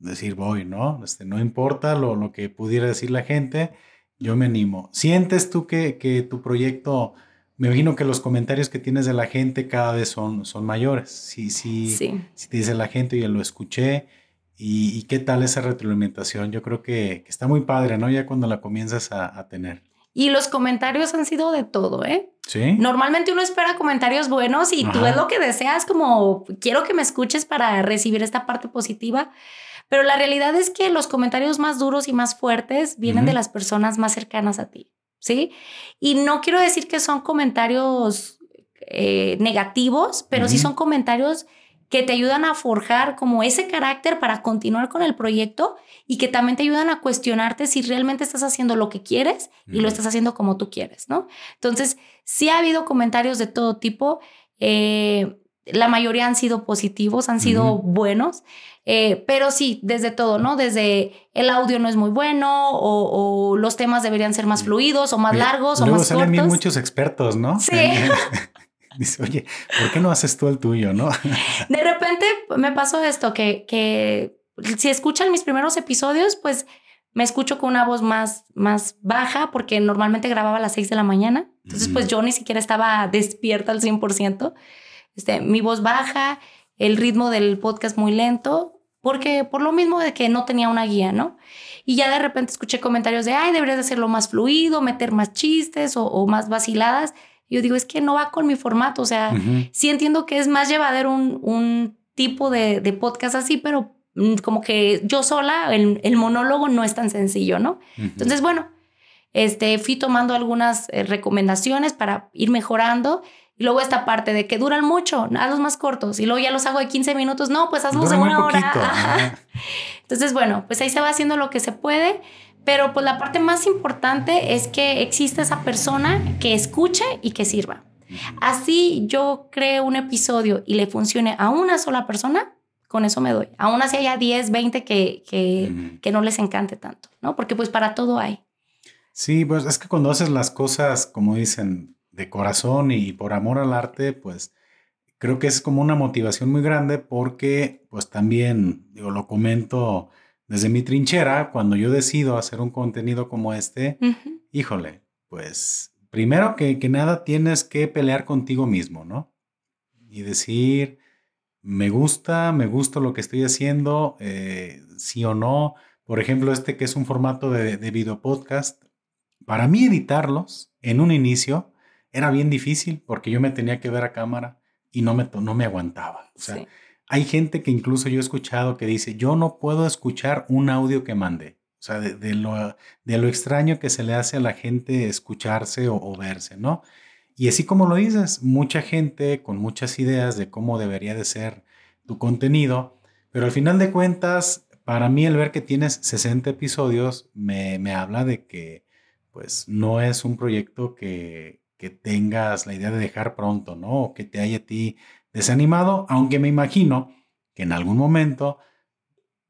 decir voy, ¿no? Este, no importa lo, lo que pudiera decir la gente, yo me animo. ¿Sientes tú que, que, tu proyecto, me imagino que los comentarios que tienes de la gente cada vez son, son mayores? Sí, sí, sí. Si te dice la gente, yo lo escuché. ¿Y, qué tal esa retroalimentación? Yo creo que, está muy padre, ¿no? Ya cuando la comienzas a, tener. Y los comentarios han sido de todo, ¿eh? Sí. Normalmente uno espera comentarios buenos y tú es lo que deseas, como quiero que me escuches para recibir esta parte positiva. Pero la realidad es que los comentarios más duros y más fuertes vienen de las personas más cercanas a ti, ¿sí? Y no quiero decir que son comentarios eh, negativos, pero sí son comentarios que te ayudan a forjar como ese carácter para continuar con el proyecto y que también te ayudan a cuestionarte si realmente estás haciendo lo que quieres y lo estás haciendo como tú quieres, ¿no? Entonces, sí ha habido comentarios de todo tipo. Eh, la mayoría han sido positivos, han sido buenos, eh, pero sí, desde todo, ¿no? Desde el audio no es muy bueno o, los temas deberían ser más fluidos o más largos o más salen cortos. muchos expertos, ¿no? Sí. Dice, oye, ¿por qué no haces tú el tuyo, no? De repente me pasó esto, que, que si escuchan mis primeros episodios, pues me escucho con una voz más, más baja porque normalmente grababa a las 6 de la mañana. Entonces, pues yo ni siquiera estaba despierta al 100% este, mi voz baja, el ritmo del podcast muy lento, porque por lo mismo de que no tenía una guía, ¿no? Y ya de repente escuché comentarios de, ay, deberías de hacerlo más fluido, meter más chistes o, más vaciladas. Yo digo, es que no va con mi formato, o sea, sí entiendo que es más llevadero un, un tipo de, de, podcast así, pero mm, como que yo sola, el, el monólogo no es tan sencillo, ¿no? Entonces, bueno, este, fui tomando algunas eh, recomendaciones para ir mejorando y luego esta parte de que duran mucho, hazlos más cortos. Y luego ya los hago de 15 minutos. No, pues hazlos de una hora. Entonces, bueno, pues ahí se va haciendo lo que se puede. Pero pues la parte más importante es que existe esa persona que escuche y que sirva. Así yo creo un episodio y le funcione a una sola persona, con eso me doy. Aún así haya 10, 20 que, que, que no les encante tanto, ¿no? Porque pues para todo hay. Sí, pues es que cuando haces las cosas, como dicen, de corazón y por amor al arte, pues creo que es como una motivación muy grande porque pues también, digo, lo comento desde mi trinchera, cuando yo decido hacer un contenido como este, híjole, pues primero que, que nada tienes que pelear contigo mismo, ¿no? Y decir, me gusta, me gusta lo que estoy haciendo, eh, sí o no. Por ejemplo, este que es un formato de, de video podcast, para mí editarlos en un inicio era bien difícil porque yo me tenía que ver a cámara y no me, no me aguantaba. O sea, hay gente que incluso yo he escuchado que dice, yo no puedo escuchar un audio que mande. O sea, de, lo, de lo extraño que se le hace a la gente escucharse o, verse, ¿no? Y así como lo dices, mucha gente con muchas ideas de cómo debería de ser tu contenido, pero al final de cuentas, para mí el ver que tienes 60 episodios me, me habla de que pues no es un proyecto que, que tengas la idea de dejar pronto, ¿no? O que te haya a ti desanimado, aunque me imagino que en algún momento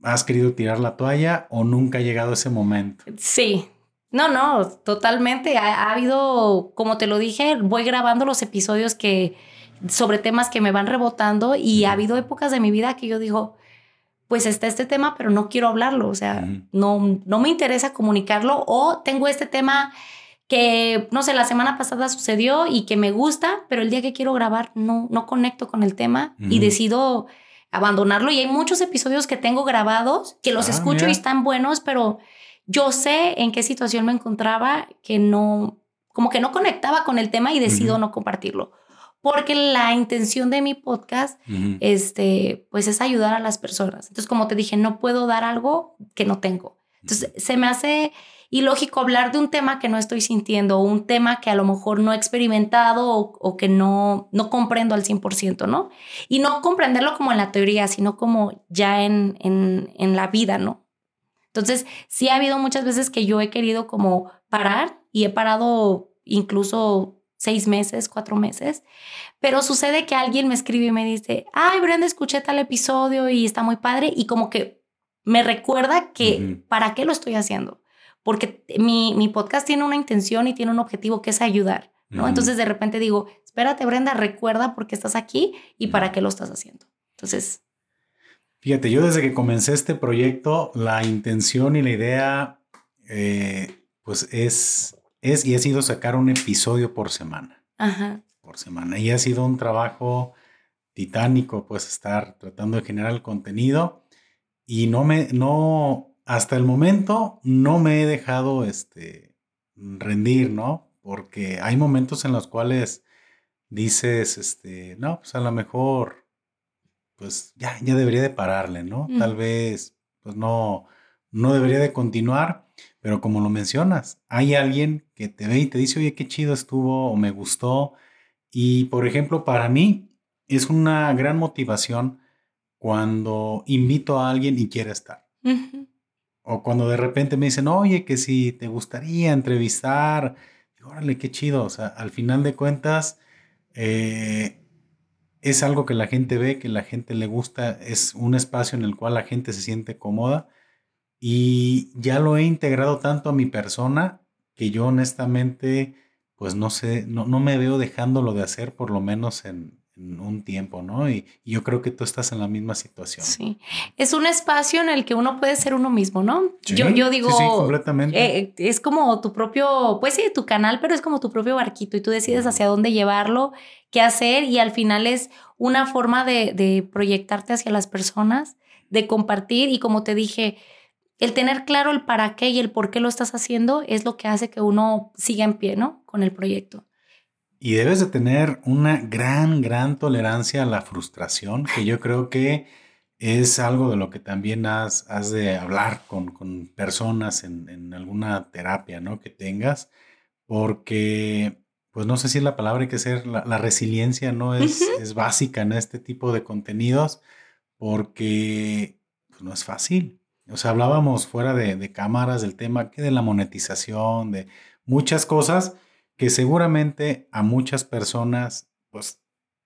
has querido tirar la toalla o nunca ha llegado ese momento. Sí, no, no, totalmente. Ha, habido, como te lo dije, voy grabando los episodios que sobre temas que me van rebotando y ha habido épocas de mi vida que yo digo, pues está este tema, pero no quiero hablarlo, o sea, no, no me interesa comunicarlo o tengo este tema que, no sé, la semana pasada sucedió y que me gusta, pero el día que quiero grabar no, no conecto con el tema y decido abandonarlo. Y hay muchos episodios que tengo grabados que los ah, escucho y están buenos, pero yo sé en qué situación me encontraba que no, como que no conectaba con el tema y decido no compartirlo. Porque la intención de mi podcast, este, pues es ayudar a las personas. Entonces, como te dije, no puedo dar algo que no tengo. Entonces, se me hace ilógico hablar de un tema que no estoy sintiendo, o un tema que a lo mejor no he experimentado o, que no, no comprendo al 100%, ¿no? Y no comprenderlo como en la teoría, sino como ya en, en, en la vida, ¿no? Entonces, sí ha habido muchas veces que yo he querido como parar y he parado incluso seis meses, cuatro meses, pero sucede que alguien me escribe y me dice, ay, Brenda, escuché tal episodio y está muy padre y como que me recuerda que para qué lo estoy haciendo, porque mi, mi, podcast tiene una intención y tiene un objetivo que es ayudar, ¿no? Entonces de repente digo, espérate, Brenda, recuerda por qué estás aquí y para qué lo estás haciendo. Entonces, Fíjate, yo desde que comencé este proyecto, la intención y la idea, eh, pues es, es y ha sido sacar un episodio por semana. Ajá. Por semana. Y ha sido un trabajo titánico, pues estar tratando de generar el contenido. Y no me, no, hasta el momento no me he dejado este, rendir, ¿no? Porque hay momentos en los cuales dices, este, no, pues a lo mejor pues ya, ya debería de pararle, ¿no? Tal vez, pues no, no debería de continuar, pero como lo mencionas, hay alguien que te ve y te dice, oye, qué chido estuvo o me gustó. Y, por ejemplo, para mí es una gran motivación cuando invito a alguien y quiere estar. O cuando de repente me dicen, oye, que si te gustaría entrevistar, órale, qué chido. O sea, al final de cuentas, eh, es algo que la gente ve, que la gente le gusta, es un espacio en el cual la gente se siente cómoda y ya lo he integrado tanto a mi persona que yo honestamente pues no sé, no, no me veo dejándolo de hacer por lo menos en, un tiempo, ¿no? Y, yo creo que tú estás en la misma situación. Sí, es un espacio en el que uno puede ser uno mismo, ¿no? yo, yo digo, sí, completamente. Eh, es como tu propio, pues sí, tu canal, pero es como tu propio barquito y tú decides hacia dónde llevarlo, qué hacer y al final es una forma de, de proyectarte hacia las personas, de compartir y como te dije, el tener claro el para qué y el por qué lo estás haciendo es lo que hace que uno siga en pie, ¿no? Con el proyecto. Y debes de tener una gran, gran tolerancia a la frustración, que yo creo que es algo de lo que también has, has de hablar con, con personas en, en, alguna terapia, ¿no? Que tengas, porque, pues no sé si la palabra hay que ser, la, la resiliencia, ¿no? Es, es básica en este tipo de contenidos, porque pues, no es fácil. O sea, hablábamos fuera de, de cámaras del tema que de la monetización, de muchas cosas que seguramente a muchas personas, pues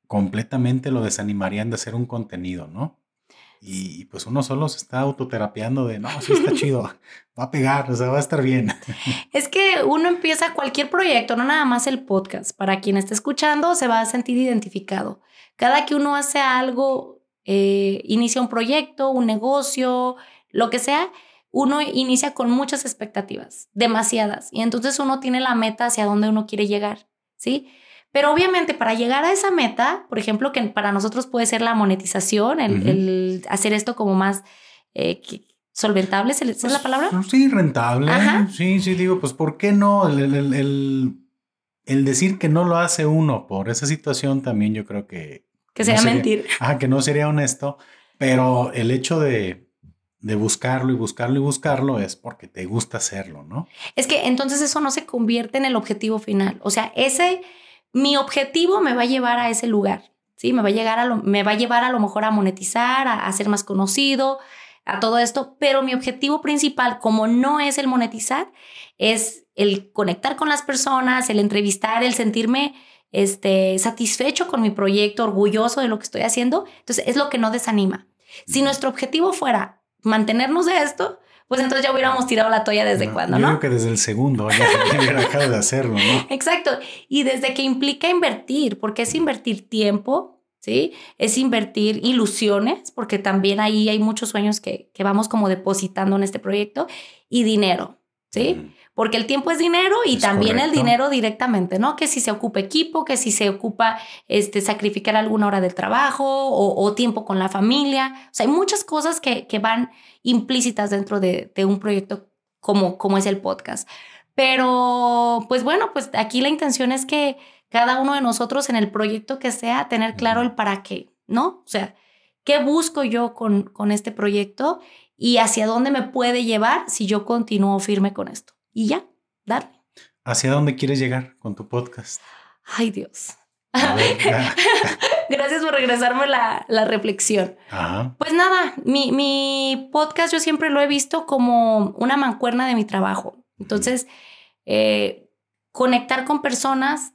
completamente lo desanimarían de hacer un contenido, ¿no? Y pues uno solo se está autoterapiando de, no, sí está chido, va a pegar, o sea, va a estar bien. Es que uno empieza cualquier proyecto, no nada más el podcast. Para quien esté escuchando, se va a sentir identificado. Cada que uno hace algo, eh, inicia un proyecto, un negocio, lo que sea, uno inicia con muchas expectativas, demasiadas, y entonces uno tiene la meta hacia donde uno quiere llegar, ¿sí? Pero obviamente para llegar a esa meta, por ejemplo, que para nosotros puede ser la monetización, el, hacer esto como más eh, solventable, ¿es la pues, palabra? Sí, rentable. Sí, sí, digo, pues ¿por qué no? El, el, decir que no lo hace uno por esa situación también yo creo que... Que sería mentir. Ah, que no sería honesto, pero el hecho de de buscarlo y buscarlo y buscarlo es porque te gusta hacerlo, ¿no? Es que entonces eso no se convierte en el objetivo final. O sea, ese, mi objetivo me va a llevar a ese lugar, ¿sí? Me va a, llegar a lo, me va a llevar a lo mejor a monetizar, a, ser más conocido, a todo esto, pero mi objetivo principal, como no es el monetizar, es el conectar con las personas, el entrevistar, el sentirme este, satisfecho con mi proyecto, orgulloso de lo que estoy haciendo. Entonces, es lo que no desanima. Si nuestro objetivo fuera mantenernos de esto, pues entonces ya hubiéramos tirado la toalla desde cuando, ¿no? Creo que desde el segundo ya hubiera dejado de hacerlo, ¿no? Exacto. Y desde que implica invertir, porque es invertir tiempo, ¿sí? Es invertir ilusiones, porque también ahí hay muchos sueños que, que vamos como depositando en este proyecto, y dinero, ¿sí? Porque el tiempo es dinero y también el dinero directamente, ¿no? Que si se ocupa equipo, que si se ocupa este, sacrificar alguna hora del trabajo o, tiempo con la familia. O sea, hay muchas cosas que, que van implícitas dentro de, de, un proyecto como, como es el podcast. Pero, pues bueno, pues aquí la intención es que cada uno de nosotros en el proyecto que sea, tener claro el para qué, ¿no? O sea, ¿qué busco yo con, con este proyecto y hacia dónde me puede llevar si yo continúo firme con esto? Y ya, darle. ¿Hacia dónde quieres llegar con tu podcast? Ay, Dios. Gracias por regresarme la, la reflexión. Pues nada, mi, mi, podcast yo siempre lo he visto como una mancuerna de mi trabajo. Entonces, eh, conectar con personas,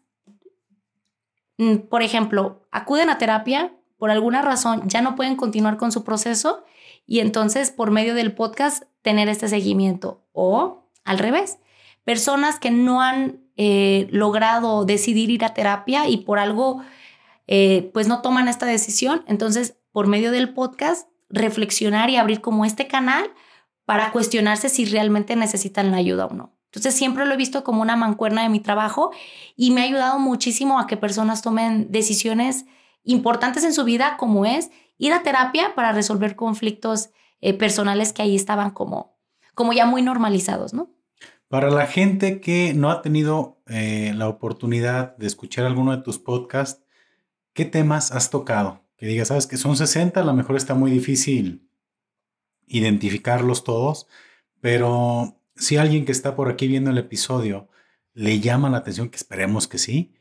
mm, por ejemplo, acuden a terapia, por alguna razón ya no pueden continuar con su proceso y entonces por medio del podcast tener este seguimiento o al revés, personas que no han eh, logrado decidir ir a terapia y por algo, eh, pues no toman esta decisión. Entonces, por medio del podcast, reflexionar y abrir como este canal para cuestionarse si realmente necesitan la ayuda o no. Entonces siempre lo he visto como una mancuerna de mi trabajo y me ha ayudado muchísimo a que personas tomen decisiones importantes en su vida como es ir a terapia para resolver conflictos eh, personales que ahí estaban como como ya muy normalizados, ¿no? Para la gente que no ha tenido eh, la oportunidad de escuchar alguno de tus podcasts, ¿qué temas has tocado? Que digas, sabes que son 60, a lo mejor está muy difícil identificarlos todos, pero si alguien que está por aquí viendo el episodio le llama la atención, que esperemos que sí,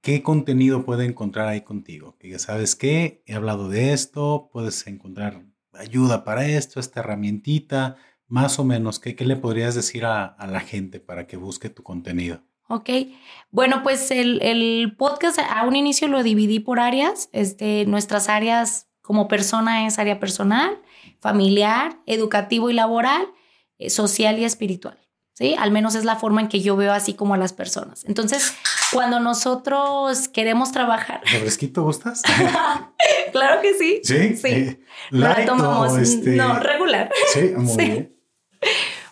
¿qué contenido puede encontrar ahí contigo? Que ya sabes que he hablado de esto, puedes encontrar ayuda para esto, esta herramientita, más o menos, ¿qué, qué le podrías decir a, la gente para que busque tu contenido? Ok, bueno, pues el, el, podcast a un inicio lo dividí por áreas. Este, nuestras áreas como persona es área personal, familiar, educativo y laboral, eh, social y espiritual. ¿sí? Al menos es la forma en que yo veo así como a las personas. Entonces, cuando nosotros queremos trabajar... ¿Refresquito gustas? claro que sí. Sí. Sí. Eh, tomamos. Este no, regular. Sí, muy bien.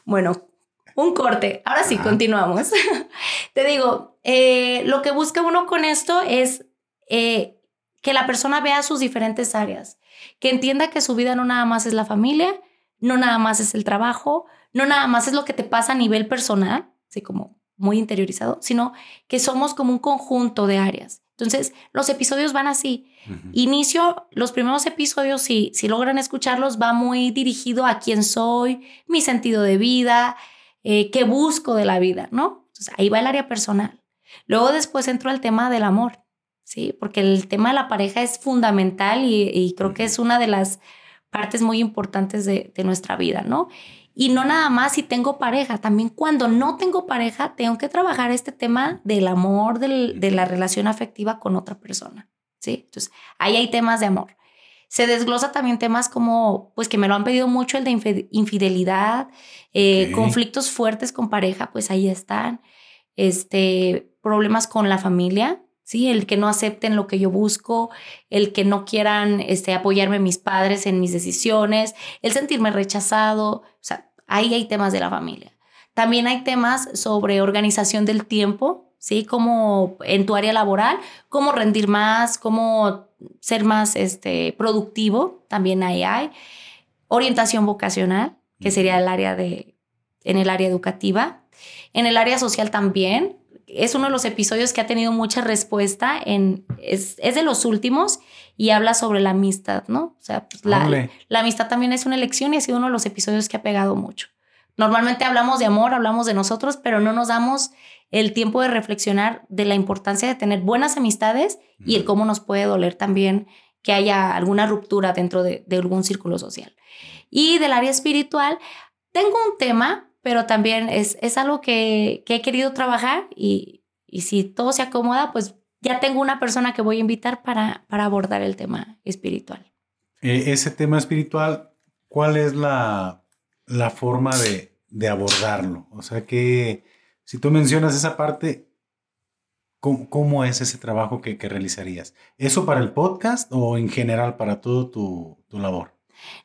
Bueno, un corte. Ahora sí, continuamos. Te digo, eh, lo que busca uno con esto es eh, que la persona vea sus diferentes áreas, que entienda que su vida no nada más es la familia, no nada más es el trabajo, no nada más es lo que te pasa a nivel personal, así como muy interiorizado, sino que somos como un conjunto de áreas. Entonces, los episodios van así. Inicio, los primeros episodios, si, si logran escucharlos, va muy dirigido a quién soy, mi sentido de vida, eh, qué busco de la vida, ¿no? Entonces, ahí va el área personal. Luego después entro al tema del amor, ¿sí? Porque el tema de la pareja es fundamental y, creo que es una de las partes muy importantes de, de nuestra vida, ¿no? Y no nada más si tengo pareja, también cuando no tengo pareja, tengo que trabajar este tema del amor, de la relación afectiva con otra persona. ¿sí? Entonces, ahí hay temas de amor. Se desglosa también temas como, pues que me lo han pedido mucho, el de infidelidad, eh, conflictos fuertes con pareja, pues ahí están. Este, problemas con la familia, ¿sí? El que no acepten lo que yo busco, el que no quieran este, apoyarme mis padres en mis decisiones, el sentirme rechazado, o sea, Ahí hay temas de la familia. También hay temas sobre organización del tiempo, ¿sí? Como en tu área laboral, cómo rendir más, cómo ser más este, productivo, también ahí hay. Orientación vocacional, que sería el área de, en el área educativa. En el área social también, es uno de los episodios que ha tenido mucha respuesta, en, es, es de los últimos y habla sobre la amistad, ¿no? O sea, pues, la, la, amistad también es una elección y ha sido uno de los episodios que ha pegado mucho. Normalmente hablamos de amor, hablamos de nosotros, pero no nos damos el tiempo de reflexionar de la importancia de tener buenas amistades y el cómo nos puede doler también que haya alguna ruptura dentro de, de algún círculo social. Y del área espiritual, tengo un tema pero también es, es algo que, que he querido trabajar y, y si todo se acomoda, pues ya tengo una persona que voy a invitar para, para abordar el tema espiritual. Eh, ese tema espiritual, ¿cuál es la, la forma de, de, abordarlo? O sea que si tú mencionas esa parte, ¿cómo, cómo es ese trabajo que, que, realizarías? ¿Eso para el podcast o en general para todo tu, tu labor?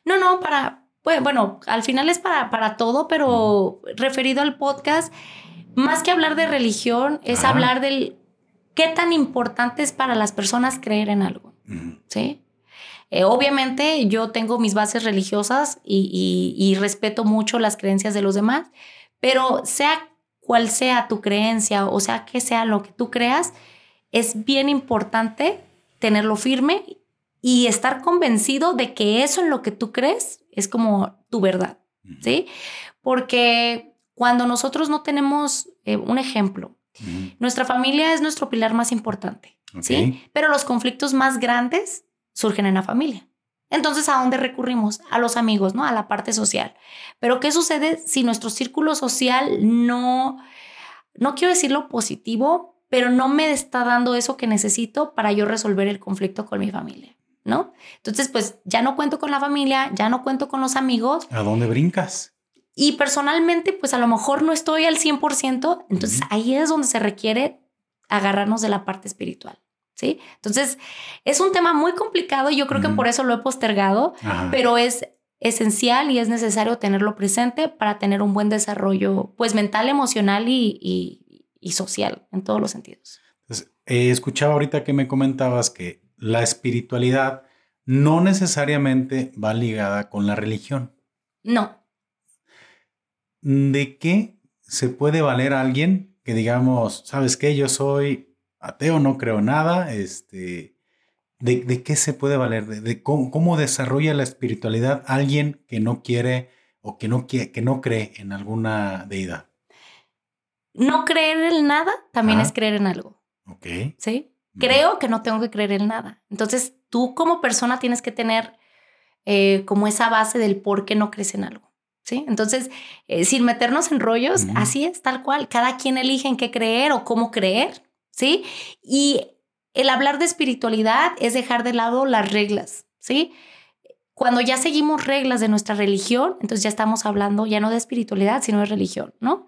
No, no, para, bueno, al final es para, para todo, pero referido al podcast, más que hablar de religión, es hablar del qué tan importante es para las personas creer en algo. ¿Sí? Eh, obviamente yo tengo mis bases religiosas y, y, y, respeto mucho las creencias de los demás, pero sea cual sea tu creencia o sea que sea lo que tú creas, es bien importante tenerlo firme y estar convencido de que eso en lo que tú crees es como tu verdad, ¿sí? Porque cuando nosotros no tenemos eh, un ejemplo, nuestra familia es nuestro pilar más importante, okay. ¿sí? Pero los conflictos más grandes surgen en la familia. Entonces, ¿a dónde recurrimos? A los amigos, ¿no? A la parte social. Pero, ¿qué sucede si nuestro círculo social no, no quiero decirlo positivo, pero no me está dando eso que necesito para yo resolver el conflicto con mi familia, ¿no? Entonces, pues ya no cuento con la familia, ya no cuento con los amigos. ¿A dónde brincas? Y personalmente, pues a lo mejor no estoy al 100%, entonces uh -huh. ahí es donde se requiere agarrarnos de la parte espiritual. ¿Sí? Entonces, es un tema muy complicado y yo creo uh -huh. que por eso lo he postergado, Ajá. pero es esencial y es necesario tenerlo presente para tener un buen desarrollo, pues mental, emocional y, y, y social en todos los sentidos. Entonces, eh, escuchaba ahorita que me comentabas que la espiritualidad no necesariamente va ligada con la religión. No. ¿De qué se puede valer a alguien que digamos, sabes qué, yo soy ateo, no creo nada, este, ¿de, de qué se puede valer? ¿De, de cómo, cómo, desarrolla la espiritualidad alguien que no quiere o que no, quiere, que no cree en alguna deidad? No creer en nada también ah. es creer en algo. Ok. ¿Sí? Creo que no tengo que creer en nada. Entonces, tú como persona tienes que tener eh, como esa base del por qué no crees en algo. ¿Sí? Entonces, eh, sin meternos en rollos, uh -huh. así es, tal cual. Cada quien elige en qué creer o cómo creer, ¿sí? Y el hablar de espiritualidad es dejar de lado las reglas, ¿sí? Cuando ya seguimos reglas de nuestra religión, entonces ya estamos hablando ya no de espiritualidad, sino de religión, ¿no?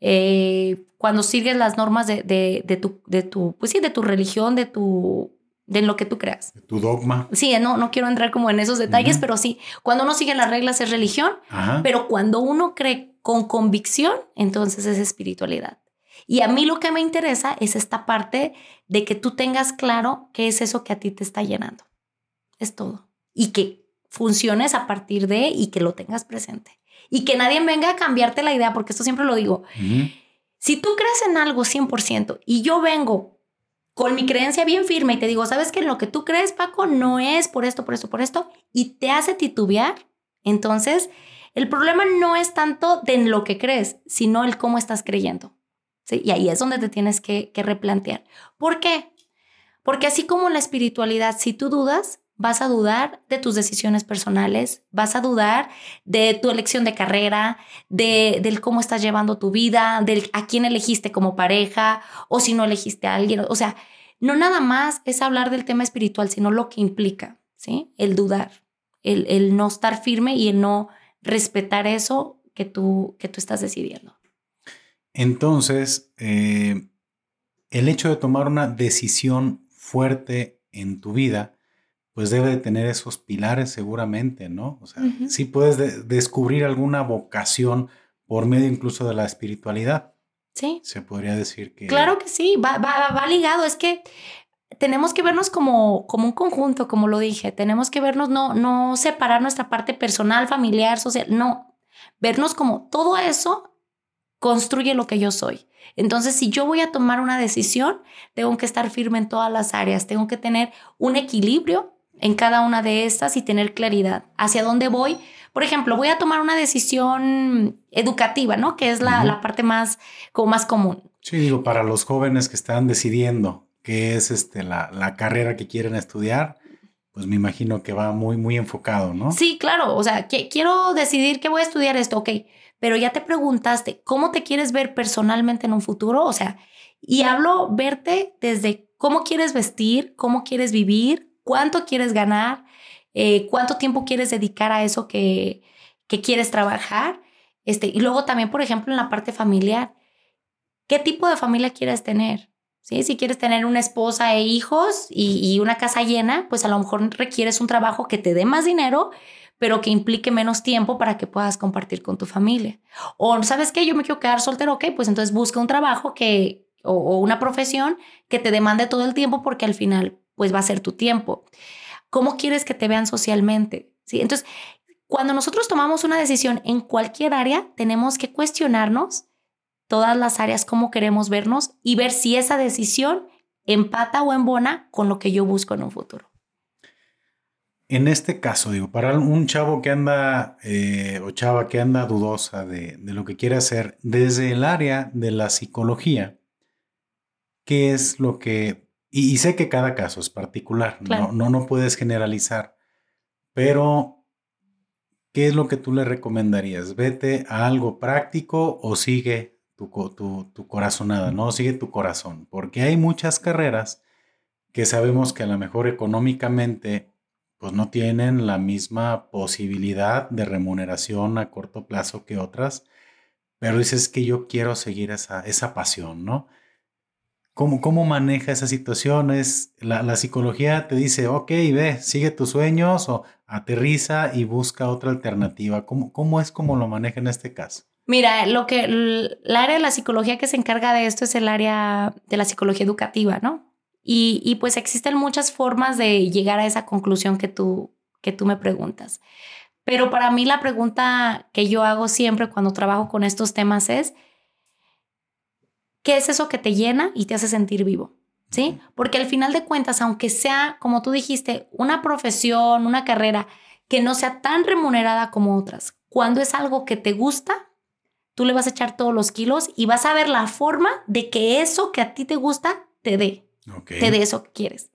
Eh, cuando sigues las normas de, de, de, tu, de tu, pues sí, de tu religión, de tu, de lo que tú creas. Tu dogma. Sí, no, no quiero entrar como en esos detalles, uh -huh. pero sí, cuando uno sigue las reglas es religión, Ajá. pero cuando uno cree con convicción, entonces es espiritualidad. Y a mí lo que me interesa es esta parte de que tú tengas claro qué es eso que a ti te está llenando. Es todo. Y que funciones a partir de y que lo tengas presente. Y que nadie venga a cambiarte la idea, porque esto siempre lo digo. Uh -huh. Si tú crees en algo 100% y yo vengo con mi creencia bien firme y te digo, ¿sabes que lo que tú crees, Paco, no es por esto, por esto, por esto? Y te hace titubear. Entonces, el problema no es tanto de lo que crees, sino el cómo estás creyendo. ¿Sí? Y ahí es donde te tienes que, que replantear. ¿Por qué? Porque así como en la espiritualidad, si tú dudas, vas a dudar de tus decisiones personales, vas a dudar de tu elección de carrera, de del cómo estás llevando tu vida, del a quién elegiste como pareja o si no elegiste a alguien. O sea, no nada más es hablar del tema espiritual, sino lo que implica, ¿sí? El dudar, el, el no estar firme y el no respetar eso que tú, que tú estás decidiendo. Entonces, eh, el hecho de tomar una decisión fuerte en tu vida, pues debe de tener esos pilares seguramente, ¿no? O sea, uh -huh. sí puedes de descubrir alguna vocación por medio incluso de la espiritualidad. Sí. Se podría decir que... Claro que sí, va, va, va ligado. Es que tenemos que vernos como, como un conjunto, como lo dije. Tenemos que vernos, no, no separar nuestra parte personal, familiar, social, no. Vernos como todo eso construye lo que yo soy. Entonces, si yo voy a tomar una decisión, tengo que estar firme en todas las áreas, tengo que tener un equilibrio en cada una de estas y tener claridad hacia dónde voy. Por ejemplo, voy a tomar una decisión educativa, ¿no? Que es la, uh -huh. la parte más, como más común. Sí, digo, para los jóvenes que están decidiendo qué es este, la, la carrera que quieren estudiar, pues me imagino que va muy, muy enfocado, ¿no? Sí, claro. O sea, que quiero decidir que voy a estudiar esto, ok. pero ya te preguntaste cómo te quieres ver personalmente en un futuro, o sea, y hablo verte desde cómo quieres vestir, cómo quieres vivir, cuánto quieres ganar, eh, cuánto tiempo quieres dedicar a eso que, que quieres trabajar. Este, y luego también, por ejemplo, en la parte familiar, ¿qué tipo de familia quieres tener? ¿Sí? Si quieres tener una esposa e hijos y, y, una casa llena, pues a lo mejor requieres un trabajo que te dé más dinero, pero que implique menos tiempo para que puedas compartir con tu familia. O, ¿sabes qué? Yo me quiero quedar soltero, ok, pues entonces busca un trabajo que, o, una profesión que te demande todo el tiempo porque al final pues va a ser tu tiempo. ¿Cómo quieres que te vean socialmente? ¿Sí? Entonces, cuando nosotros tomamos una decisión en cualquier área, tenemos que cuestionarnos todas las áreas, cómo queremos vernos y ver si esa decisión empata o embona con lo que yo busco en un futuro. En este caso, digo, para un chavo que anda eh, o chava que anda dudosa de, de, lo que quiere hacer desde el área de la psicología, qué es lo que, y, sé que cada caso es particular, no, no, no puedes generalizar, pero ¿qué es lo que tú le recomendarías? ¿Vete a algo práctico o sigue tu, tu, tu corazonada, no? Sigue tu corazón, porque hay muchas carreras que sabemos que a lo mejor económicamente pues no tienen la misma posibilidad de remuneración a corto plazo que otras, pero dices que yo quiero seguir esa, esa pasión, ¿no? ¿Cómo, cómo maneja esa situación? ¿Es la, psicología te dice, ok, ve, sigue tus sueños o aterriza y busca otra alternativa? ¿Cómo, cómo es como lo maneja en este caso? Mira, lo que el, área de la psicología que se encarga de esto es el área de la psicología educativa, ¿no? Y, y, pues existen muchas formas de llegar a esa conclusión que tú, que tú me preguntas. Pero para mí la pregunta que yo hago siempre cuando trabajo con estos temas es, ¿Qué es eso que te llena y te hace sentir vivo? ¿Sí? Porque al final de cuentas, aunque sea, como tú dijiste, una profesión, una carrera que no sea tan remunerada como otras, cuando es algo que te gusta, tú le vas a echar todos los kilos y vas a ver la forma de que eso que a ti te gusta te dé, te dé eso que quieres.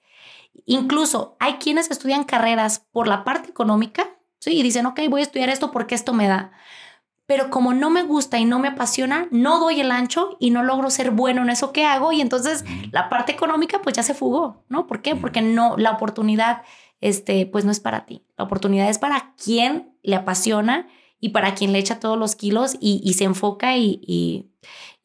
Incluso hay quienes estudian carreras por la parte económica, ¿sí? Y dicen, ok, voy a estudiar esto porque esto me da pero como no me gusta y no me apasiona, no doy el ancho y no logro ser bueno en eso que hago y entonces la parte económica pues ya se fugó, ¿no? ¿Por qué? Porque no la oportunidad este pues no es para ti. La oportunidad es para quien le apasiona y para quien le echa todos los kilos y, se enfoca y, y,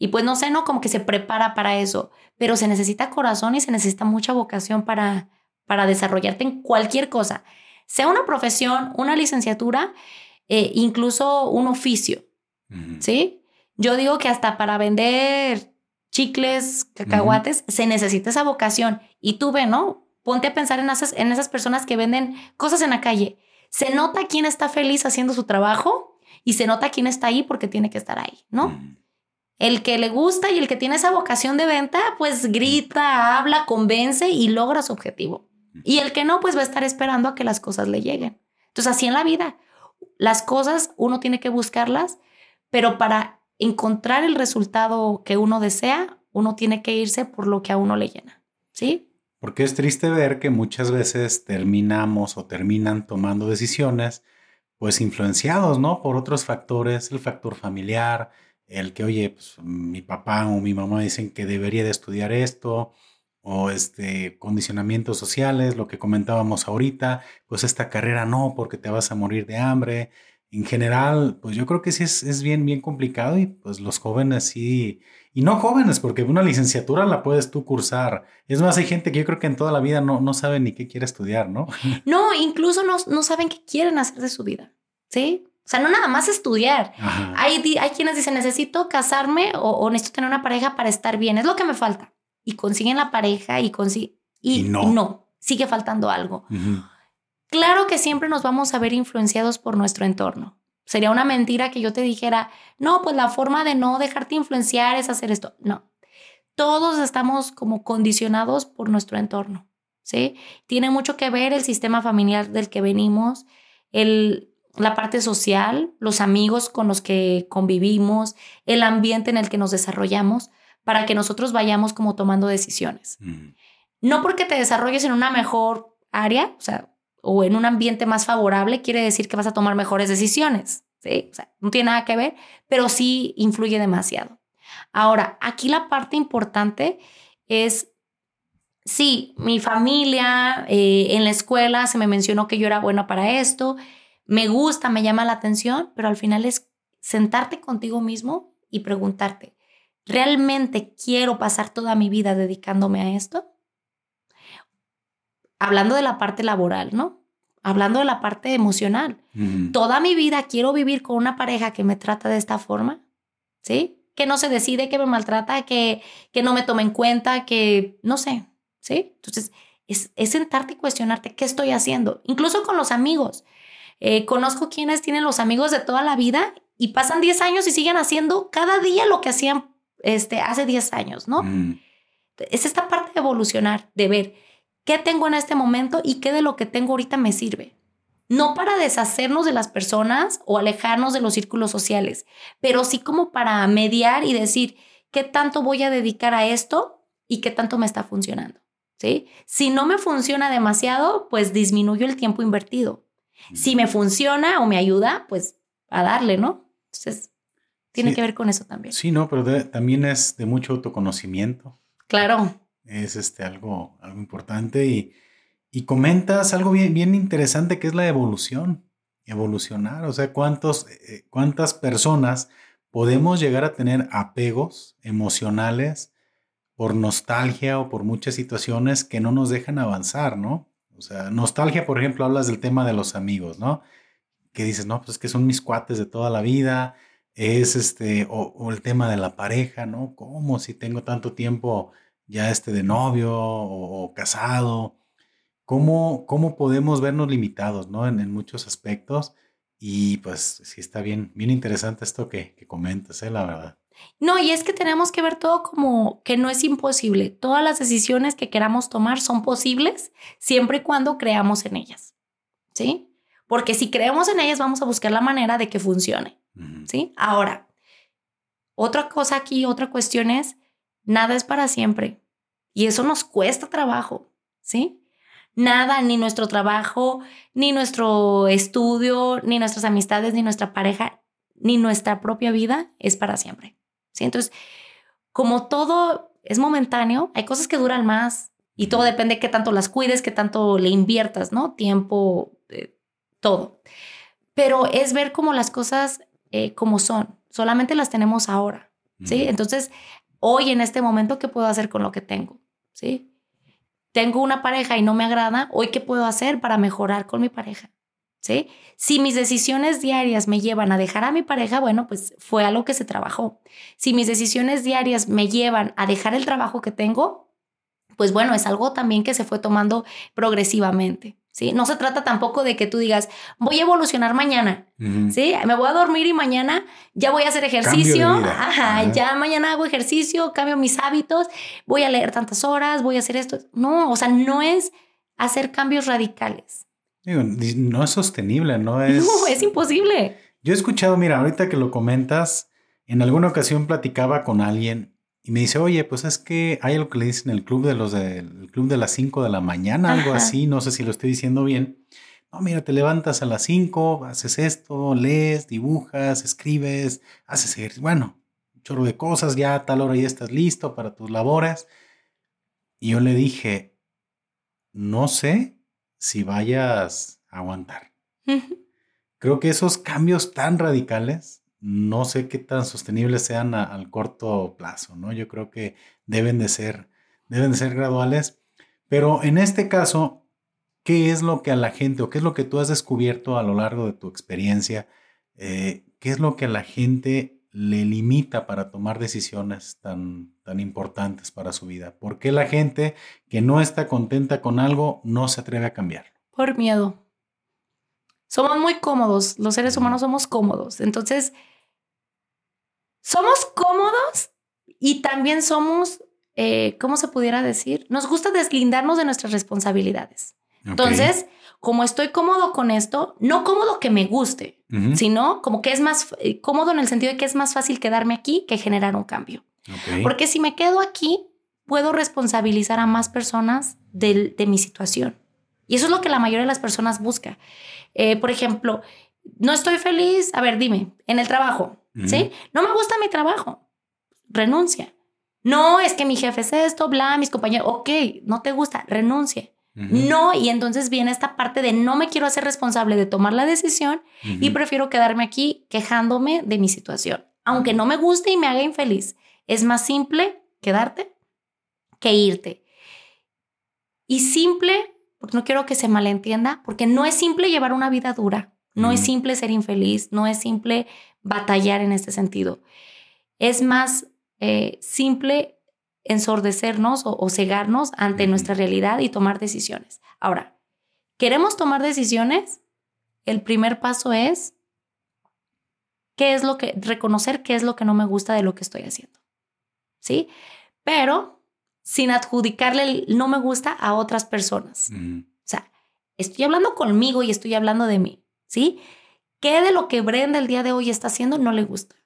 y, pues no sé, ¿no? Como que se prepara para eso, pero se necesita corazón y se necesita mucha vocación para, para desarrollarte en cualquier cosa, sea una profesión, una licenciatura eh, incluso un oficio, ¿sí? Yo digo que hasta para vender chicles, cacahuates, se necesita esa vocación. Y tú ve, ¿no? Ponte a pensar en esas, en esas personas que venden cosas en la calle. Se nota quién está feliz haciendo su trabajo y se nota quién está ahí porque tiene que estar ahí, ¿no? El que le gusta y el que tiene esa vocación de venta, pues grita, habla, convence y logra su objetivo. Y el que no, pues va a estar esperando a que las cosas le lleguen. Entonces, así en la vida. Las cosas uno tiene que buscarlas, pero para encontrar el resultado que uno desea, uno tiene que irse por lo que a uno le llena. ¿Sí? Porque es triste ver que muchas veces terminamos o terminan tomando decisiones, pues influenciados, ¿no? Por otros factores, el factor familiar, el que, oye, pues, mi papá o mi mamá dicen que debería de estudiar esto, o este, condicionamientos sociales, lo que comentábamos ahorita, pues esta carrera no, porque te vas a morir de hambre. En general, pues yo creo que sí es, es bien, bien complicado y pues los jóvenes sí, y no jóvenes, porque una licenciatura la puedes tú cursar. Es más, hay gente que yo creo que en toda la vida no, no sabe ni qué quiere estudiar, ¿no? No, incluso no, no saben qué quieren hacer de su vida, ¿sí? O sea, no nada más estudiar. Hay, hay quienes dicen, necesito casarme o, o necesito tener una pareja para estar bien, es lo que me falta y consiguen la pareja y consiguen... Y, no. sigue faltando algo. Claro que siempre nos vamos a ver influenciados por nuestro entorno. Sería una mentira que yo te dijera, no, pues la forma de no dejarte influenciar es hacer esto. No, todos estamos como condicionados por nuestro entorno, ¿sí? Tiene mucho que ver el sistema familiar del que venimos, el, la parte social, los amigos con los que convivimos, el ambiente en el que nos desarrollamos para que nosotros vayamos como tomando decisiones. No porque te desarrolles en una mejor área, o sea, o en un ambiente más favorable, quiere decir que vas a tomar mejores decisiones, ¿sí? O sea, no tiene nada que ver, pero sí influye demasiado. Ahora, aquí la parte importante es, sí, mi familia, eh, en la escuela se me mencionó que yo era buena para esto, me gusta, me llama la atención, pero al final es sentarte contigo mismo y preguntarte, ¿realmente quiero pasar toda mi vida dedicándome a esto? Hablando de la parte laboral, ¿no? Hablando de la parte emocional. Toda mi vida quiero vivir con una pareja que me trata de esta forma, ¿sí? Que no se decide, que me maltrata, que, que no me toma en cuenta, que no sé, ¿sí? Entonces, es, es sentarte y cuestionarte qué estoy haciendo, incluso con los amigos. Eh, conozco quienes tienen los amigos de toda la vida y pasan 10 años y siguen haciendo cada día lo que hacían este, hace 10 años, ¿no? Es esta parte de evolucionar, de ver qué tengo en este momento y qué de lo que tengo ahorita me sirve. No para deshacernos de las personas o alejarnos de los círculos sociales, pero sí como para mediar y decir qué tanto voy a dedicar a esto y qué tanto me está funcionando. ¿sí? Si no me funciona demasiado, pues disminuyo el tiempo invertido. Si me funciona o me ayuda, pues a darle, ¿no? Entonces, tiene que ver con eso también. Sí, no, pero también es de mucho autoconocimiento. Claro. Es este, algo, algo importante y, y comentas algo bien, bien interesante que es la evolución, evolucionar, o sea, cuántos, eh, cuántas personas podemos llegar a tener apegos emocionales por nostalgia o por muchas situaciones que no nos dejan avanzar, ¿no? O sea, nostalgia, por ejemplo, hablas del tema de los amigos, ¿no? Que dices, no, pues es que son mis cuates de toda la vida, es este, o, el tema de la pareja, ¿no? ¿Cómo si tengo tanto tiempo ya este de novio o, casado? ¿Cómo, ¿Cómo podemos vernos limitados, ¿no? En, muchos aspectos. Y pues sí está bien, bien interesante esto que, que comentas, ¿eh? la verdad. No, y es que tenemos que ver todo como que no es imposible. Todas las decisiones que queramos tomar son posibles siempre y cuando creamos en ellas. ¿Sí? Porque si creemos en ellas, vamos a buscar la manera de que funcione. ¿Sí? Ahora, otra cosa aquí, otra cuestión es, nada es para siempre. Y eso nos cuesta trabajo. ¿Sí? Nada, ni nuestro trabajo, ni nuestro estudio, ni nuestras amistades, ni nuestra pareja, ni nuestra propia vida es para siempre. Entonces, como todo es momentáneo, hay cosas que duran más y todo depende de qué tanto las cuides, qué tanto le inviertas, ¿no? Tiempo, eh, todo. Pero es ver como las cosas eh, como son, solamente las tenemos ahora, ¿sí? Entonces, hoy en este momento, ¿qué puedo hacer con lo que tengo? ¿Sí? Tengo una pareja y no me agrada, hoy qué puedo hacer para mejorar con mi pareja? ¿sí? Si mis decisiones diarias me llevan a dejar a mi pareja, bueno, pues fue algo que se trabajó. Si mis decisiones diarias me llevan a dejar el trabajo que tengo, pues bueno, es algo también que se fue tomando progresivamente. ¿Sí? No se trata tampoco de que tú digas, voy a evolucionar mañana, ¿sí? Me voy a dormir y mañana ya voy a hacer ejercicio, Ajá, ya mañana hago ejercicio, cambio mis hábitos, voy a leer tantas horas, voy a hacer esto. No, o sea, no es hacer cambios radicales no es sostenible, no es... No, es imposible. Yo he escuchado, mira, ahorita que lo comentas, en alguna ocasión platicaba con alguien y me dice, oye, pues es que hay algo que le dicen el club de los del club de las 5 de la mañana, algo así, no sé si lo estoy diciendo bien. No, mira, te levantas a las 5, haces esto, lees, dibujas, escribes, haces ejercicio, bueno, un chorro de cosas, ya a tal hora ya estás listo para tus labores. Y yo le dije, no sé si vayas a aguantar. Creo que esos cambios tan radicales, no sé qué tan sostenibles sean al corto plazo, ¿no? Yo creo que deben de ser, deben de ser graduales. Pero en este caso, ¿qué es lo que a la gente o qué es lo que tú has descubierto a lo largo de tu experiencia? Eh, ¿Qué es lo que a la gente le limita para tomar decisiones tan, tan importantes para su vida? ¿Por qué la gente que no está contenta con algo no se atreve a cambiar? Por miedo. Somos muy cómodos, los seres humanos somos cómodos. Entonces, somos cómodos y también somos, eh, ¿cómo se pudiera decir? Nos gusta deslindarnos de nuestras responsabilidades. Entonces, como estoy cómodo con esto, no cómodo que me guste, sino como que es más eh, cómodo en el sentido de que es más fácil quedarme aquí que generar un cambio. Porque si me quedo aquí, puedo responsabilizar a más personas de, mi situación. Y eso es lo que la mayoría de las personas busca. Eh, por ejemplo, no estoy feliz, a ver, dime, en el trabajo, ¿sí? No me gusta mi trabajo, renuncia. No, es que mi jefe es esto, bla, mis compañeros, ok, no te gusta, renuncia. No, y entonces viene esta parte de no me quiero hacer responsable de tomar la decisión y prefiero quedarme aquí quejándome de mi situación. Aunque no me guste y me haga infeliz, es más simple quedarte que irte. Y simple, porque no quiero que se malentienda, porque no es simple llevar una vida dura, no es simple ser infeliz, no es simple batallar en este sentido. Es más eh, simple ensordecernos o, cegarnos ante nuestra realidad y tomar decisiones. Ahora, ¿queremos tomar decisiones? El primer paso es qué es lo que reconocer qué es lo que no me gusta de lo que estoy haciendo. ¿Sí? Pero sin adjudicarle el no me gusta a otras personas. O sea, estoy hablando conmigo y estoy hablando de mí, ¿sí? ¿Qué de lo que Brenda el día de hoy está haciendo no le gusta?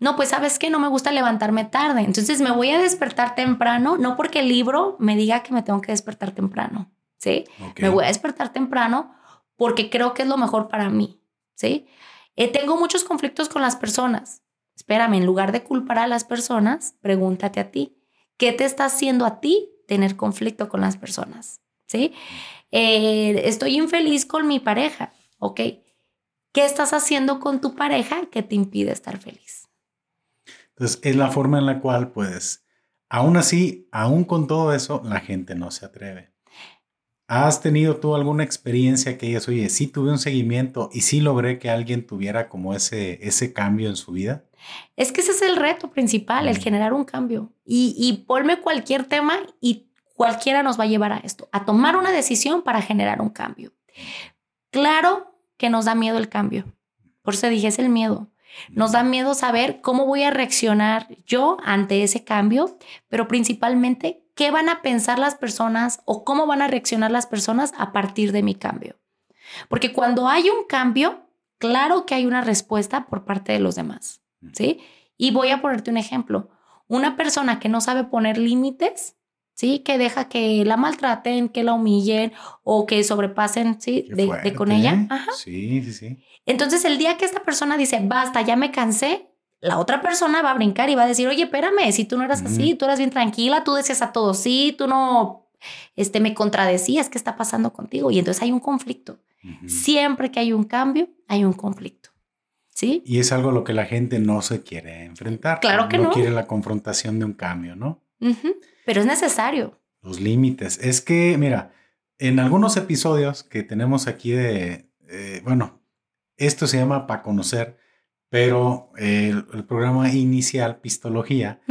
No, pues sabes que no me gusta levantarme tarde. Entonces me voy a despertar temprano, no porque el libro me diga que me tengo que despertar temprano, ¿sí? Me voy a despertar temprano porque creo que es lo mejor para mí, ¿sí? Eh, tengo muchos conflictos con las personas. Espérame, en lugar de culpar a las personas, pregúntate a ti, ¿qué te está haciendo a ti tener conflicto con las personas? ¿Sí? Eh, estoy infeliz con mi pareja, ¿ok? ¿Qué estás haciendo con tu pareja que te impide estar feliz? Entonces, es la forma en la cual, pues, aún así, aún con todo eso, la gente no se atreve. ¿Has tenido tú alguna experiencia que digas, oye, sí tuve un seguimiento y sí logré que alguien tuviera como ese, ese cambio en su vida? Es que ese es el reto principal, el generar un cambio. Y, y ponme cualquier tema y cualquiera nos va a llevar a esto, a tomar una decisión para generar un cambio. Claro que nos da miedo el cambio. Por eso dije, es el miedo. Nos da miedo saber cómo voy a reaccionar yo ante ese cambio, pero principalmente qué van a pensar las personas o cómo van a reaccionar las personas a partir de mi cambio. Porque cuando hay un cambio, claro que hay una respuesta por parte de los demás, ¿sí? Y voy a ponerte un ejemplo. Una persona que no sabe poner límites, ¿sí? Que deja que la maltraten, que la humillen o que sobrepasen, ¿sí? De, con ella. Sí, sí, sí. Entonces, el día que esta persona dice, basta, ya me cansé, la otra persona va a brincar y va a decir, oye, espérame, si tú no eras así, tú eras bien tranquila, tú decías a todos sí, tú no este, me contradecías, ¿qué está pasando contigo? Y entonces hay un conflicto. Siempre que hay un cambio, hay un conflicto. ¿Sí? Y es algo a lo que la gente no se quiere enfrentar. Claro que no. No quiere la confrontación de un cambio, ¿no? Pero es necesario. Los límites. Es que, mira, en algunos episodios que tenemos aquí de, eh, bueno, esto se llama para conocer, pero el, programa inicial, Pistología,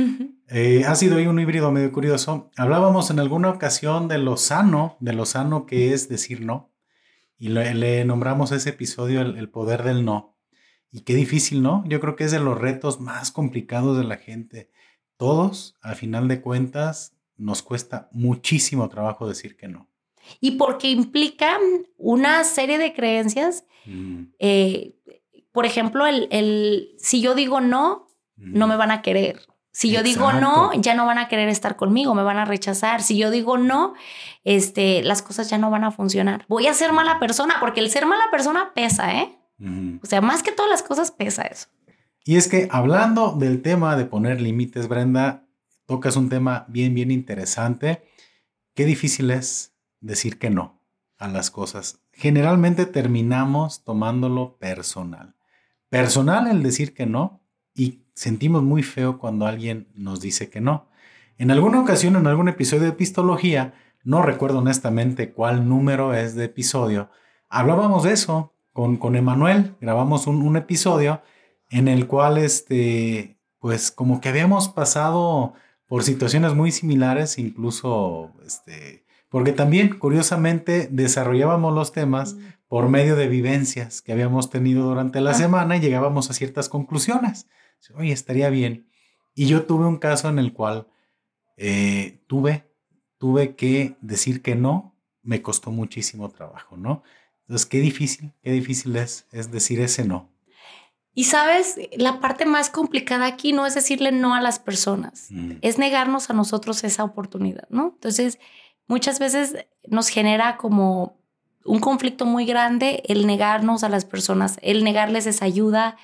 eh, ha sido ahí un híbrido medio curioso. Hablábamos en alguna ocasión de lo sano, de lo sano que es decir no, y le, nombramos ese episodio el, poder del no. Y qué difícil, ¿no? Yo creo que es de los retos más complicados de la gente. Todos, al final de cuentas, nos cuesta muchísimo trabajo decir que no y porque implica una serie de creencias. Mm. Eh, por ejemplo, el, el, si yo digo no, no me van a querer. Si yo digo no, ya no van a querer estar conmigo, me van a rechazar. Si yo digo no, este, las cosas ya no van a funcionar. Voy a ser mala persona, porque el ser mala persona pesa, ¿eh? O sea, más que todas las cosas pesa eso. Y es que hablando del tema de poner límites, Brenda, tocas un tema bien, bien interesante. Qué difícil es decir que no a las cosas. Generalmente terminamos tomándolo personal. Personal el decir que no y sentimos muy feo cuando alguien nos dice que no. En alguna ocasión, en algún episodio de Epistología, no recuerdo honestamente cuál número es de episodio, hablábamos de eso con, con Emanuel, grabamos un, un, episodio en el cual, este, pues como que habíamos pasado por situaciones muy similares, incluso, este, porque también, curiosamente, desarrollábamos los temas por medio de vivencias que habíamos tenido durante la ah. semana y llegábamos a ciertas conclusiones. Oye, estaría bien. Y yo tuve un caso en el cual eh, tuve, tuve que decir que no, me costó muchísimo trabajo, ¿no? Entonces, qué difícil, qué difícil es, es decir ese no. Y sabes, la parte más complicada aquí no es decirle no a las personas, mm. es negarnos a nosotros esa oportunidad, ¿no? Entonces, muchas veces nos genera como un conflicto muy grande el negarnos a las personas, el negarles esa ayuda,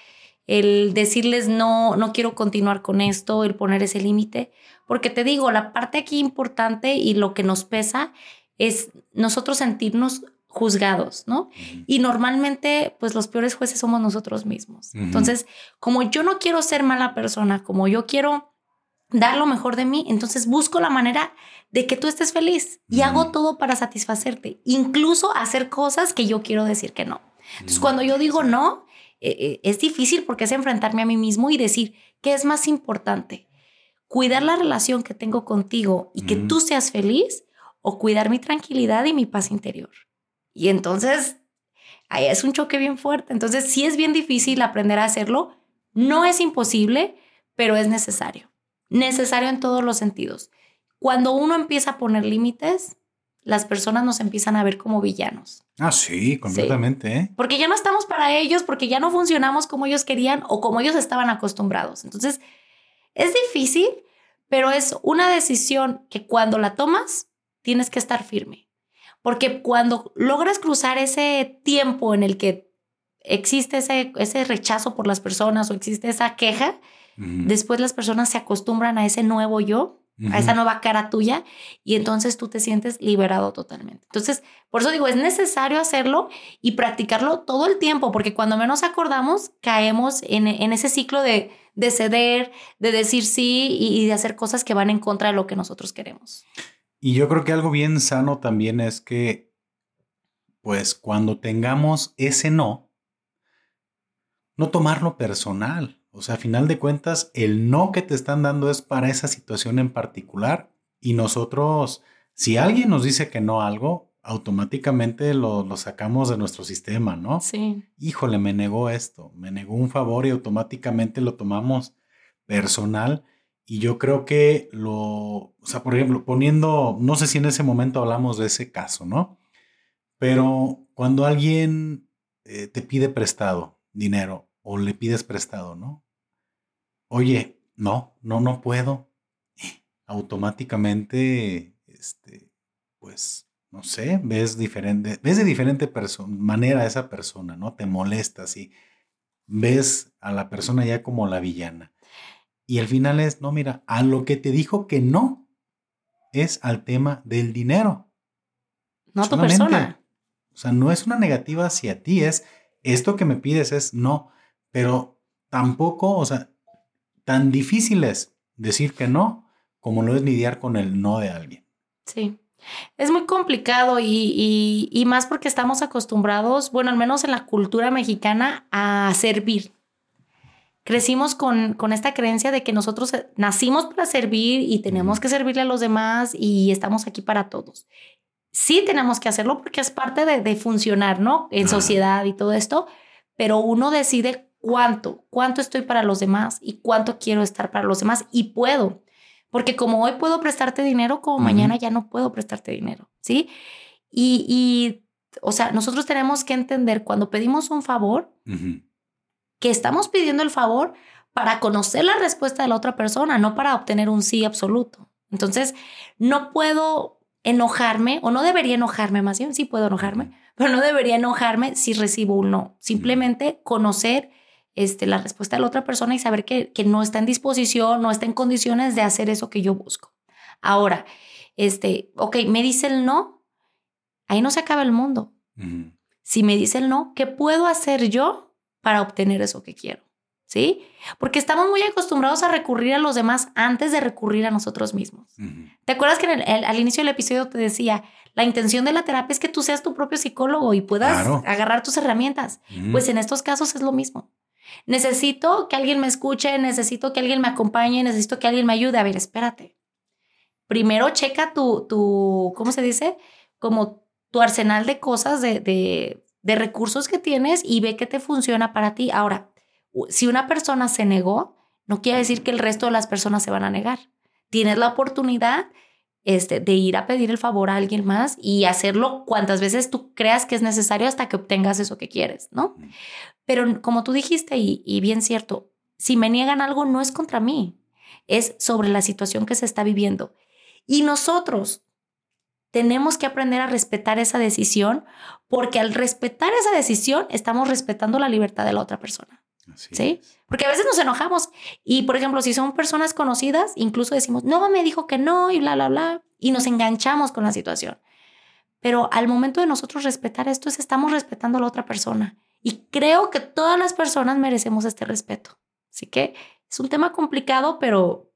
el decirles no, no quiero continuar con esto, el poner ese límite. Porque te digo, la parte aquí importante y lo que nos pesa es nosotros sentirnos juzgados, ¿no? Y normalmente, pues los peores jueces somos nosotros mismos. Entonces, como yo no quiero ser mala persona, como yo quiero dar lo mejor de mí, entonces busco la manera de que tú estés feliz y hago todo para satisfacerte, incluso hacer cosas que yo quiero decir que no. Entonces, cuando yo digo no, eh, eh, es difícil porque es enfrentarme a mí mismo y decir, ¿qué es más importante? ¿Cuidar la relación que tengo contigo y que tú seas feliz o cuidar mi tranquilidad y mi paz interior? Y entonces, ahí es un choque bien fuerte. Entonces, sí es bien difícil aprender a hacerlo. No es imposible, pero es necesario. Necesario en todos los sentidos. Cuando uno empieza a poner límites, las personas nos empiezan a ver como villanos. Ah, sí, completamente. ¿eh? Porque ya no estamos para ellos, porque ya no funcionamos como ellos querían o como ellos estaban acostumbrados. Entonces, es difícil, pero es una decisión que cuando la tomas, tienes que estar firme. Porque cuando logras cruzar ese tiempo en el que existe ese, ese rechazo por las personas o existe esa queja, después las personas se acostumbran a ese nuevo yo, a esa nueva cara tuya, y entonces tú te sientes liberado totalmente. Entonces, por eso digo, es necesario hacerlo y practicarlo todo el tiempo, porque cuando menos acordamos, caemos en, ese ciclo de, de, ceder, de decir sí y de hacer cosas que van en contra de lo que nosotros queremos. Y yo creo que algo bien sano también es que, pues cuando tengamos ese no, no tomarlo personal. O sea, a final de cuentas, el no que te están dando es para esa situación en particular. Y nosotros, si alguien nos dice que no algo, automáticamente lo, lo, sacamos de nuestro sistema, ¿no? Sí. Híjole, me negó esto, me negó un favor y automáticamente lo tomamos personal y yo creo que lo, o sea, por ejemplo, poniendo, no sé si en ese momento hablamos de ese caso, ¿no? Pero cuando alguien eh, te pide prestado dinero o le pides prestado, ¿no? Oye, no, no, no puedo. Automáticamente, este, pues, no sé, ves diferente, ves de diferente manera a esa persona, ¿no? Te molestas y ves a la persona ya como la villana. Y al final es, no, mira, a lo que te dijo que no es al tema del dinero. No a tu persona. O sea, no es una negativa hacia ti, es esto que me pides es no, pero tampoco, o sea, tan difícil es decir que no como lo es lidiar con el no de alguien. Sí. Es muy complicado y, y, más porque estamos acostumbrados, bueno, al menos en la cultura mexicana, a servir crecimos con, con esta creencia de que nosotros eh, nacimos para servir y tenemos que servirle a los demás y estamos aquí para todos. Sí tenemos que hacerlo porque es parte de, de funcionar, ¿no? En sociedad y todo esto, pero uno decide cuánto, cuánto estoy para los demás y cuánto quiero estar para los demás y puedo. Porque como hoy puedo prestarte dinero, como mañana ya no puedo prestarte dinero, ¿sí? Y, y, o sea, nosotros tenemos que entender cuando pedimos un favor, que estamos pidiendo el favor para conocer la respuesta de la otra persona, no para obtener un sí absoluto. Entonces, no puedo enojarme, o no debería enojarme, más bien sí puedo enojarme, pero no debería enojarme si recibo un no. Simplemente conocer este, la respuesta de la otra persona y saber que, que no está en disposición, no está en condiciones de hacer eso que yo busco. Ahora, este, ok, me dice el no, ahí no se acaba el mundo. Si me dice el no, ¿qué puedo hacer yo para obtener eso que quiero. ¿Sí? Porque estamos muy acostumbrados a recurrir a los demás antes de recurrir a nosotros mismos. ¿Te acuerdas que al inicio del episodio te decía, la intención de la terapia es que tú seas tu propio psicólogo y puedas agarrar tus herramientas? Pues en estos casos es lo mismo. Necesito que alguien me escuche, necesito que alguien me acompañe, necesito que alguien me ayude. A ver, espérate. Primero checa tu, tu ¿cómo se dice? Como tu arsenal de cosas de, de de recursos que tienes y ve qué te funciona para ti. Ahora, si una persona se negó, no quiere decir que el resto de las personas se van a negar. Tienes la oportunidad este, de ir a pedir el favor a alguien más y hacerlo cuantas veces tú creas que es necesario hasta que obtengas eso que quieres, ¿no? Pero como tú dijiste, y, y bien cierto, si me niegan algo no es contra mí, es sobre la situación que se está viviendo. Y nosotros, tenemos que aprender a respetar esa decisión, porque al respetar esa decisión estamos respetando la libertad de la otra persona. ¿Sí? Porque a veces nos enojamos y, por ejemplo, si son personas conocidas, incluso decimos, no, me dijo que no y bla, bla, bla, y nos enganchamos con la situación. Pero al momento de nosotros respetar esto, es estamos respetando a la otra persona. Y creo que todas las personas merecemos este respeto. Así que es un tema complicado, pero,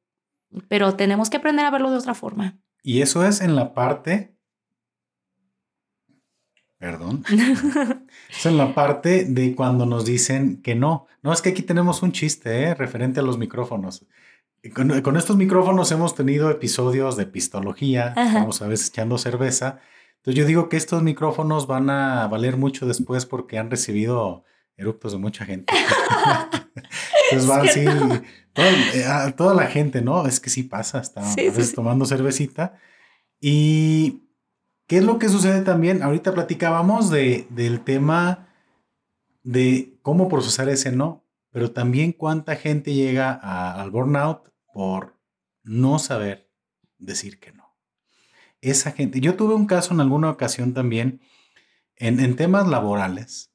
pero tenemos que aprender a verlo de otra forma. Y eso es en la parte. Perdón. es en la parte de cuando nos dicen que no. No, es que aquí tenemos un chiste ¿eh? referente a los micrófonos. Con, estos micrófonos hemos tenido episodios de pistología, estamos a veces echando cerveza. Entonces yo digo que estos micrófonos van a valer mucho después porque han recibido eructos de mucha gente. Entonces van así, toda, toda, la gente, ¿no? Es que sí pasa, está a veces tomando cervecita. Y ¿qué es lo que sucede también? Ahorita platicábamos de, del tema de cómo procesar ese no, pero también cuánta gente llega al burnout por no saber decir que no. Esa gente, yo tuve un caso en alguna ocasión también en, temas laborales,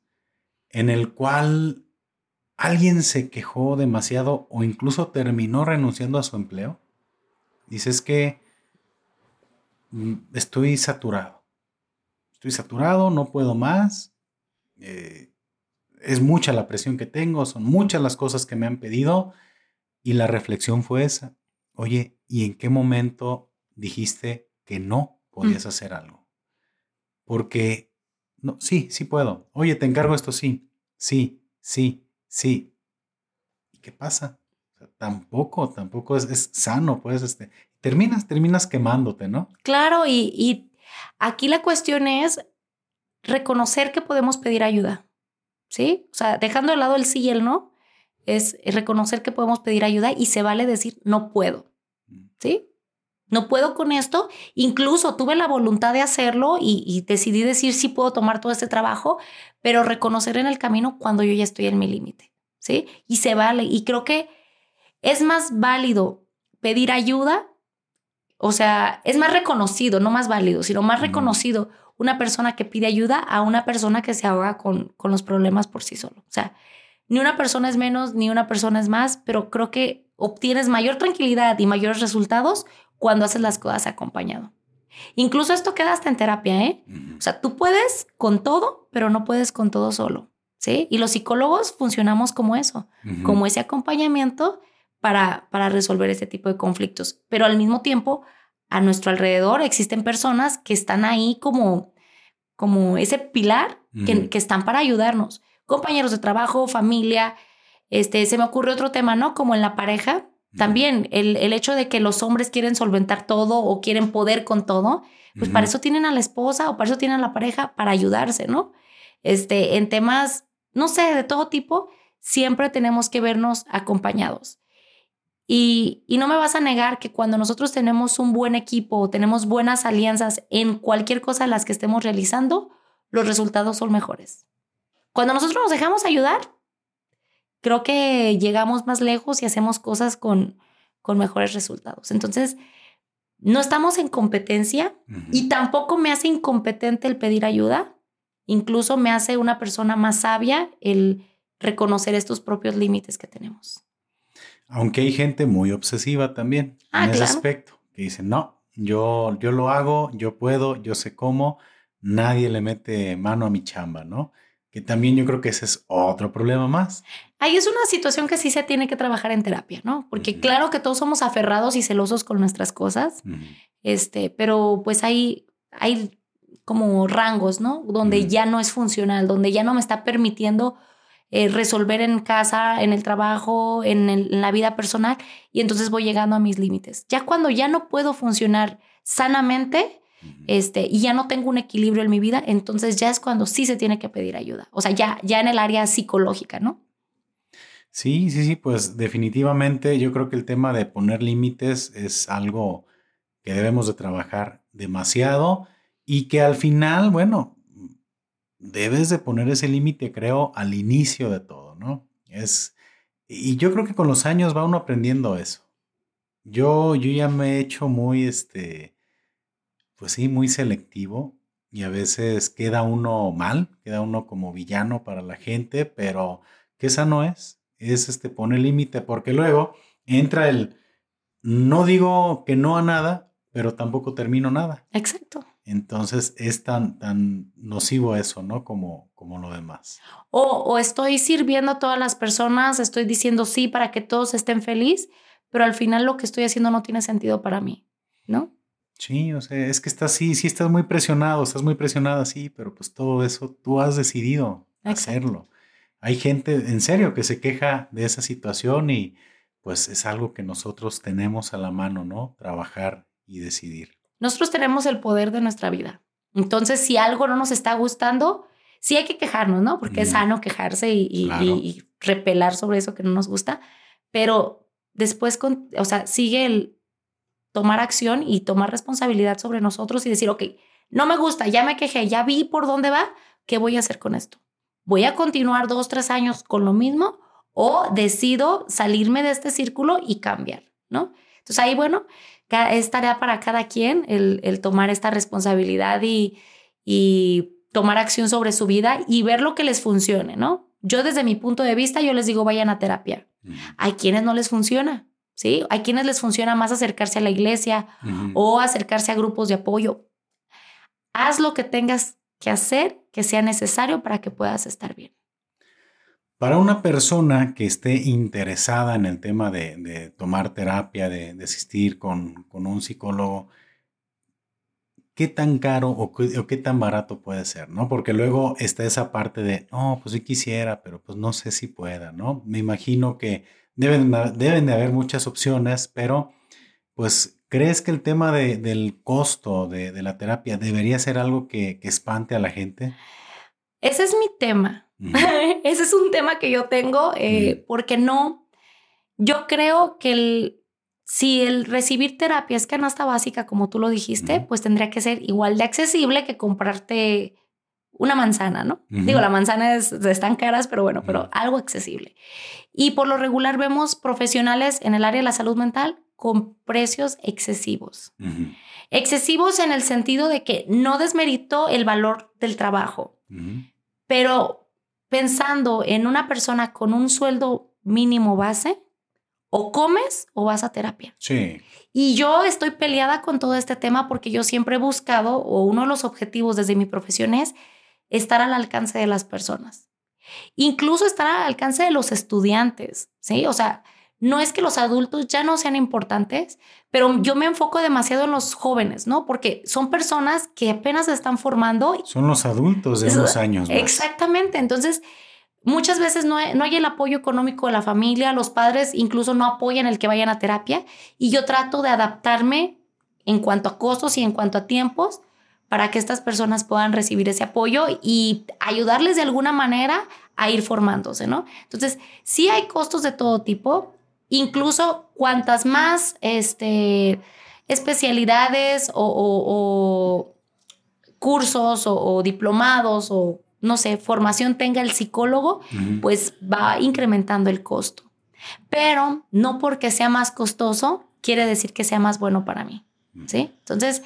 en el cual alguien se quejó demasiado o incluso terminó renunciando a su empleo. Dices que mm, estoy saturado. Estoy saturado, no puedo más. Eh, es mucha la presión que tengo, son muchas las cosas que me han pedido. Y la reflexión fue esa. Oye, ¿y en qué momento dijiste que no podías mm. hacer algo? Porque, no, sí, sí puedo. Oye, te encargo esto, sí, sí, sí Sí. ¿Y qué pasa? tampoco, tampoco es, sano, pues, este, terminas, terminas quemándote, ¿no? Claro, y, y aquí la cuestión es reconocer que podemos pedir ayuda, ¿sí? O sea, dejando de lado el sí y el no, es reconocer que podemos pedir ayuda y se vale decir no puedo, mm. ¿sí? No puedo con esto. Incluso tuve la voluntad de hacerlo y, y, decidí decir sí puedo tomar todo este trabajo, pero reconocer en el camino cuando yo ya estoy en mi límite, ¿sí? Y se vale. Y creo que es más válido pedir ayuda, o sea, es más reconocido, no más válido, sino más reconocido una persona que pide ayuda a una persona que se ahoga con, con los problemas por sí solo. O sea, ni una persona es menos, ni una persona es más, pero creo que obtienes mayor tranquilidad y mayores resultados cuando haces las cosas acompañado. Incluso esto queda hasta en terapia, ¿eh? O sea, tú puedes con todo, pero no puedes con todo solo, ¿sí? Y los psicólogos funcionamos como eso, como ese acompañamiento para, para resolver este tipo de conflictos. Pero al mismo tiempo, a nuestro alrededor existen personas que están ahí como, como ese pilar que, que, están para ayudarnos. Compañeros de trabajo, familia. Este, se me ocurre otro tema, ¿no? Como en la pareja, también el, el, hecho de que los hombres quieren solventar todo o quieren poder con todo, pues para eso tienen a la esposa o para eso tienen a la pareja, para ayudarse, ¿no? Este, en temas, no sé, de todo tipo, siempre tenemos que vernos acompañados. Y, y no me vas a negar que cuando nosotros tenemos un buen equipo o tenemos buenas alianzas en cualquier cosa las que estemos realizando, los resultados son mejores. Cuando nosotros nos dejamos ayudar, creo que llegamos más lejos y hacemos cosas con, con mejores resultados. Entonces, no estamos en competencia y tampoco me hace incompetente el pedir ayuda. Incluso me hace una persona más sabia el reconocer estos propios límites que tenemos. Aunque hay gente muy obsesiva también ah, en ese aspecto, que dice, no, yo, yo lo hago, yo puedo, yo sé cómo, nadie le mete mano a mi chamba, ¿no? Que también yo creo que ese es otro problema más. Ahí es una situación que sí se tiene que trabajar en terapia, ¿no? Porque claro que todos somos aferrados y celosos con nuestras cosas, este, pero pues hay, hay como rangos, ¿no? Donde ya no es funcional, donde ya no me está permitiendo eh, resolver en casa, en el trabajo, en, en la vida personal, y entonces voy llegando a mis límites. Ya cuando ya no puedo funcionar sanamente, este, y ya no tengo un equilibrio en mi vida, entonces ya es cuando sí se tiene que pedir ayuda. O sea, ya, ya en el área psicológica, ¿no? Sí, sí, sí, pues definitivamente yo creo que el tema de poner límites es algo que debemos de trabajar demasiado y que al final, bueno, debes de poner ese límite, creo, al inicio de todo, ¿no? Es, y yo creo que con los años va uno aprendiendo eso. Yo, yo ya me he hecho muy, este, pues sí, muy selectivo y a veces queda uno mal, queda uno como villano para la gente, pero que esa no es, es este pone límite porque luego entra el no digo que no a nada, pero tampoco termino nada. Exacto. Entonces es tan, tan nocivo eso, ¿no? Como, como lo demás. O, o estoy sirviendo a todas las personas, estoy diciendo sí para que todos estén felices, pero al final lo que estoy haciendo no tiene sentido para mí, ¿no? Sí, o sea, es que estás sí, sí estás muy presionado, estás muy presionada, sí, pero pues todo eso tú has decidido hacerlo. Hay gente en serio que se queja de esa situación y pues es algo que nosotros tenemos a la mano, ¿no? Trabajar y decidir. Nosotros tenemos el poder de nuestra vida. Entonces, si algo no nos está gustando, sí hay que quejarnos, ¿no? Porque es sano quejarse y, y, repelar sobre eso que no nos gusta, pero después, con, o sea, sigue el tomar acción y tomar responsabilidad sobre nosotros y decir, ok, no me gusta, ya me quejé, ya vi por dónde va, ¿qué voy a hacer con esto? ¿Voy a continuar dos, tres años con lo mismo o decido salirme de este círculo y cambiar, ¿no? Entonces ahí, bueno, es tarea para cada quien el, tomar esta responsabilidad y, y tomar acción sobre su vida y ver lo que les funcione, ¿no? Yo desde mi punto de vista, yo les digo, vayan a terapia. Hay quienes no les funciona, ¿sí? Hay quienes les funciona más acercarse a la iglesia o acercarse a grupos de apoyo. Haz lo que tengas que hacer que sea necesario para que puedas estar bien. Para una persona que esté interesada en el tema de, tomar terapia, de, asistir con, un psicólogo, ¿qué tan caro o qué, tan barato puede ser? ¿no? Porque luego está esa parte de, no, pues sí quisiera, pero pues no sé si pueda, ¿no? Me imagino que deben, deben de haber muchas opciones, pero pues ¿crees que el tema del costo de, la terapia debería ser algo que, que espante a la gente? Ese es mi tema. Ese es un tema que yo tengo eh, porque no, yo creo que el, si el recibir terapia es canasta básica, como tú lo dijiste, pues tendría que ser igual de accesible que comprarte una manzana, ¿no? Digo, la manzana es, están caras, pero bueno, pero algo accesible. Y por lo regular vemos profesionales en el área de la salud mental con precios excesivos. Excesivos en el sentido de que no desmerito el valor del trabajo, pero pensando en una persona con un sueldo mínimo base, o comes o vas a terapia. Sí. Y yo estoy peleada con todo este tema porque yo siempre he buscado, o uno de los objetivos desde mi profesión es estar al alcance de las personas. Incluso estar al alcance de los estudiantes, ¿sí? O sea, no es que los adultos ya no sean importantes, pero yo me enfoco demasiado en los jóvenes, ¿no? Porque son personas que apenas se están formando. Son los adultos de unos años. Exactamente. Entonces, muchas veces no hay, no hay el apoyo económico de la familia, los padres incluso no apoyan el que vayan a terapia y yo trato de adaptarme en cuanto a costos y en cuanto a tiempos para que estas personas puedan recibir ese apoyo y ayudarles de alguna manera a ir formándose, ¿no? Entonces, sí hay costos de todo tipo, Incluso cuantas más este, especialidades o, cursos o, diplomados o no sé, formación tenga el psicólogo, pues va incrementando el costo. Pero no porque sea más costoso quiere decir que sea más bueno para mí. ¿Sí? Entonces,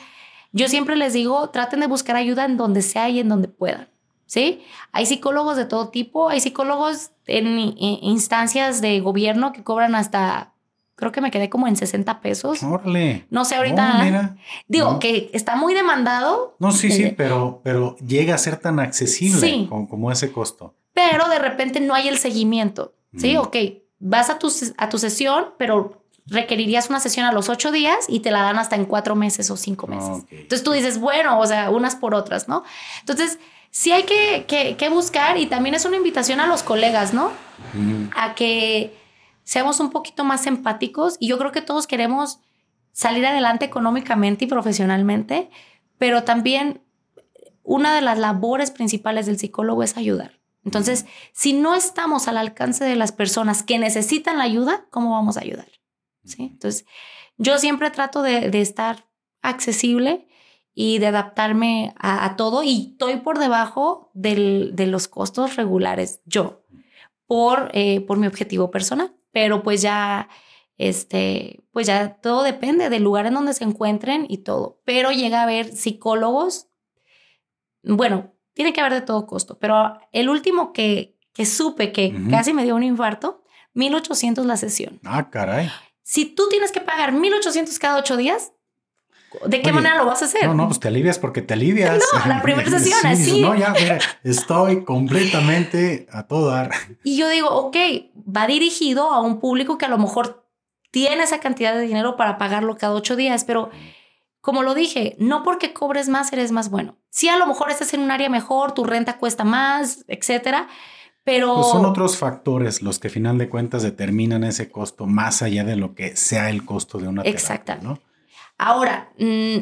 yo siempre les digo, traten de buscar ayuda en donde sea y en donde puedan. ¿sí? Hay psicólogos de todo tipo, hay psicólogos en, instancias de gobierno que cobran hasta, creo que me quedé como en 60 pesos. Órale. No sé, ahorita. digo, que está muy demandado. No, sí, sí, pero, pero llega a ser tan accesible como, ese costo. Pero de repente no hay el seguimiento, ¿sí? Ok, vas a tu, a tu sesión, pero requerirías una sesión a los ocho días y te la dan hasta en cuatro meses o cinco meses. Entonces tú dices, bueno, o sea, unas por otras, ¿no? Entonces, sí hay que, buscar y también es una invitación a los colegas, ¿no? A que seamos un poquito más empáticos y yo creo que todos queremos salir adelante económicamente y profesionalmente, pero también una de las labores principales del psicólogo es ayudar. Entonces, si no estamos al alcance de las personas que necesitan la ayuda, ¿cómo vamos a ayudar? ¿Sí? Entonces, yo siempre trato de, de estar accesible y de adaptarme a, todo y estoy por debajo de los costos regulares yo por, eh, por mi objetivo personal, pero pues ya este, pues ya todo depende del lugar en donde se encuentren y todo. Pero llega a haber psicólogos, bueno, tiene que haber de todo costo, pero el último que, que supe que casi me dio un infarto, 1800 la sesión. Ah, caray. Si tú tienes que pagar 1800 cada ocho días, ¿de qué manera lo vas a hacer? No, no, pues te alivias porque te alivias. No, la primera sesión, así. No, ya, mira, estoy completamente a todo dar. Y yo digo, ok, va dirigido a un público que a lo mejor tiene esa cantidad de dinero para pagarlo cada ocho días, pero como lo dije, no porque cobres más eres más bueno. Sí, a lo mejor estás en un área mejor, tu renta cuesta más, etcétera, pero... Pues son otros factores los que, final de cuentas, determinan ese costo más allá de lo que sea el costo de una Exacto. ¿no? Ahora, mm,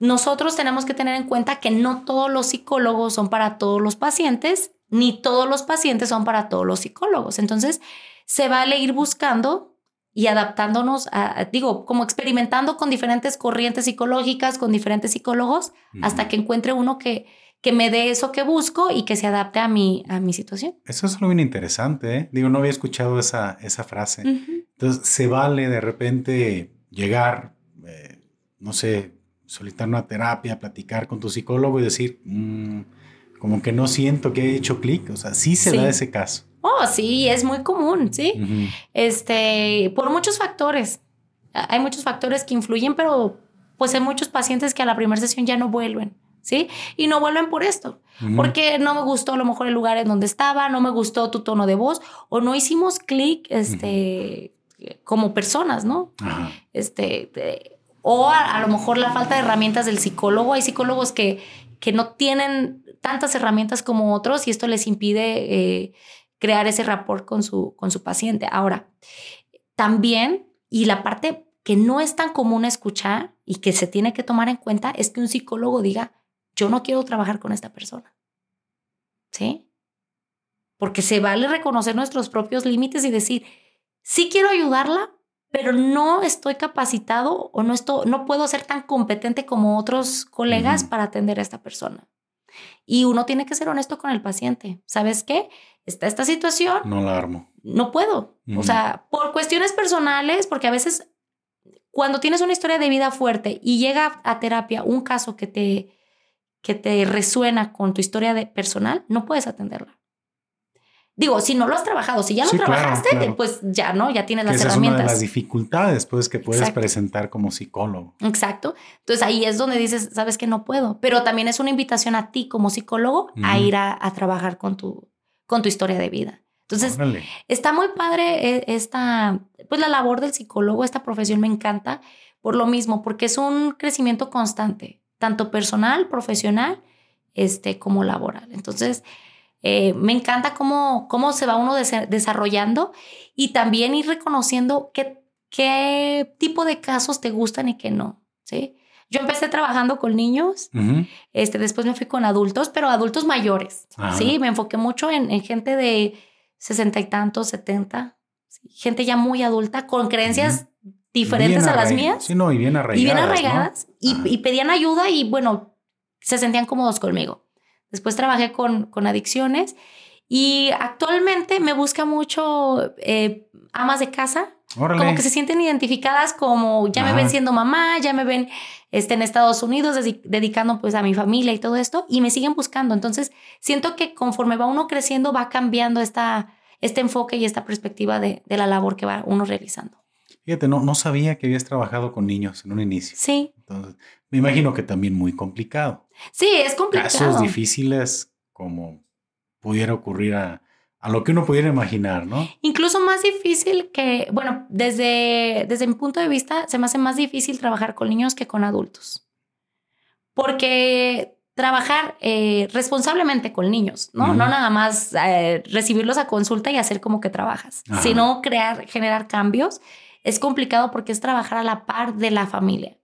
nosotros tenemos que tener en cuenta que no todos los psicólogos son para todos los pacientes, ni todos los pacientes son para todos los psicólogos. Entonces, se vale ir buscando y adaptándonos a, digo, como experimentando con diferentes corrientes psicológicas, con diferentes psicólogos, hasta que encuentre uno que, que me dé eso que busco y que se adapte a mi, a mi situación. Eso es algo bien interesante, ¿eh? Digo, no había escuchado esa, esa frase. Entonces, se vale de repente llegar, eh, no sé, solicitar una terapia, platicar con tu psicólogo y decir, mm, como que no siento que he hecho clic. O sea, sí se da ese caso. Oh, sí, es muy común, ¿sí? Este, por muchos factores. Hay muchos factores que influyen, pero pues hay muchos pacientes que a la primera sesión ya no vuelven, ¿sí? Y no vuelven por esto, porque no me gustó a lo mejor el lugar en donde estaba, no me gustó tu tono de voz o no hicimos clic, este, como personas, ¿no? Este, o a, lo mejor la falta de herramientas del psicólogo. Hay psicólogos que, que no tienen tantas herramientas como otros y esto les impide eh, crear ese rapport con su, con su paciente. Ahora, también, y la parte que no es tan común escuchar y que se tiene que tomar en cuenta es que un psicólogo diga, yo no quiero trabajar con esta persona. ¿Sí? Porque se vale reconocer nuestros propios límites y decir, sí quiero ayudarla, pero no estoy capacitado o no, estoy, no puedo ser tan competente como otros colegas para atender a esta persona. Y uno tiene que ser honesto con el paciente. ¿Sabes qué? Está esta situación. No la armo. No puedo. O sea, por cuestiones personales, porque a veces cuando tienes una historia de vida fuerte y llega a terapia un caso que te, que te resuena con tu historia de personal, no puedes atenderla. Digo, si no lo has trabajado, si ya lo trabajaste, pues ya no, ya tienes las herramientas. Es una de las dificultades pues, que puedes presentar como psicólogo. Exacto. Entonces ahí es donde dices, sabes que no puedo, pero también es una invitación a ti como psicólogo a ir a, trabajar con tu, con tu historia de vida. Entonces, está muy padre eh, esta, pues la labor del psicólogo, esta profesión me encanta por lo mismo, porque es un crecimiento constante, tanto personal, profesional, este, como laboral. Entonces, eh, me encanta cómo, cómo se va uno desarrollando y también ir reconociendo qué, qué tipo de casos te gustan y qué no, ¿sí? Yo empecé trabajando con niños, este, después me fui con adultos, pero adultos mayores, ¿sí? Me enfoqué mucho en, gente de sesenta y tantos, setenta, gente ya muy adulta, con creencias diferentes a las mías. Sí, no, y bien arraigadas. Y bien arraigadas, y pedían ayuda y bueno, se sentían cómodos conmigo. Después trabajé con, con adicciones y actualmente me busca mucho eh, amas de casa. Como que se sienten identificadas como ya me ven siendo mamá, ya me ven este, en Estados Unidos dedicando pues a mi familia y todo esto y me siguen buscando. Entonces siento que conforme va uno creciendo va cambiando esta, este enfoque y esta perspectiva de, de la labor que va uno realizando. Fíjate, no, no sabía que habías trabajado con niños en un inicio. Sí. Entonces, me imagino que también muy complicado. Sí, es complicado. Casos difíciles como pudiera ocurrir a, a lo que uno pudiera imaginar, ¿no? Incluso más difícil que, bueno, desde, desde mi punto de vista, se me hace más difícil trabajar con niños que con adultos. Porque trabajar eh, responsablemente con niños, ¿no? No nada más eh, recibirlos a consulta y hacer como que trabajas, sino crear, generar cambios. Es complicado porque es trabajar a la par de la familia.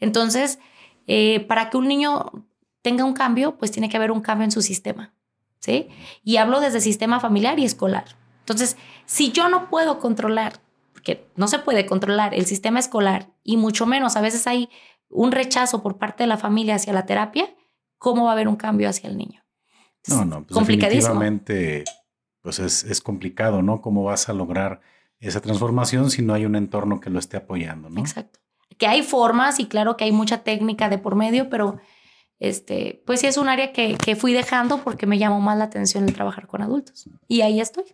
Entonces, eh, para que un niño tenga un cambio, pues tiene que haber un cambio en su sistema, ¿sí? Y hablo desde sistema familiar y escolar. Entonces, si yo no puedo controlar, porque no se puede controlar el sistema escolar y mucho menos a veces hay un rechazo por parte de la familia hacia la terapia, ¿cómo va a haber un cambio hacia el niño? no, no, pues complicadísimo. Definitivamente, pues es, es complicado, ¿no? ¿Cómo vas a lograr esa transformación si no hay un entorno que lo esté apoyando, ¿no? Exacto. Que hay formas y claro que hay mucha técnica de por medio, pero este, pues sí es un área que, que fui dejando porque me llamó más la atención el trabajar con adultos. Y ahí estoy.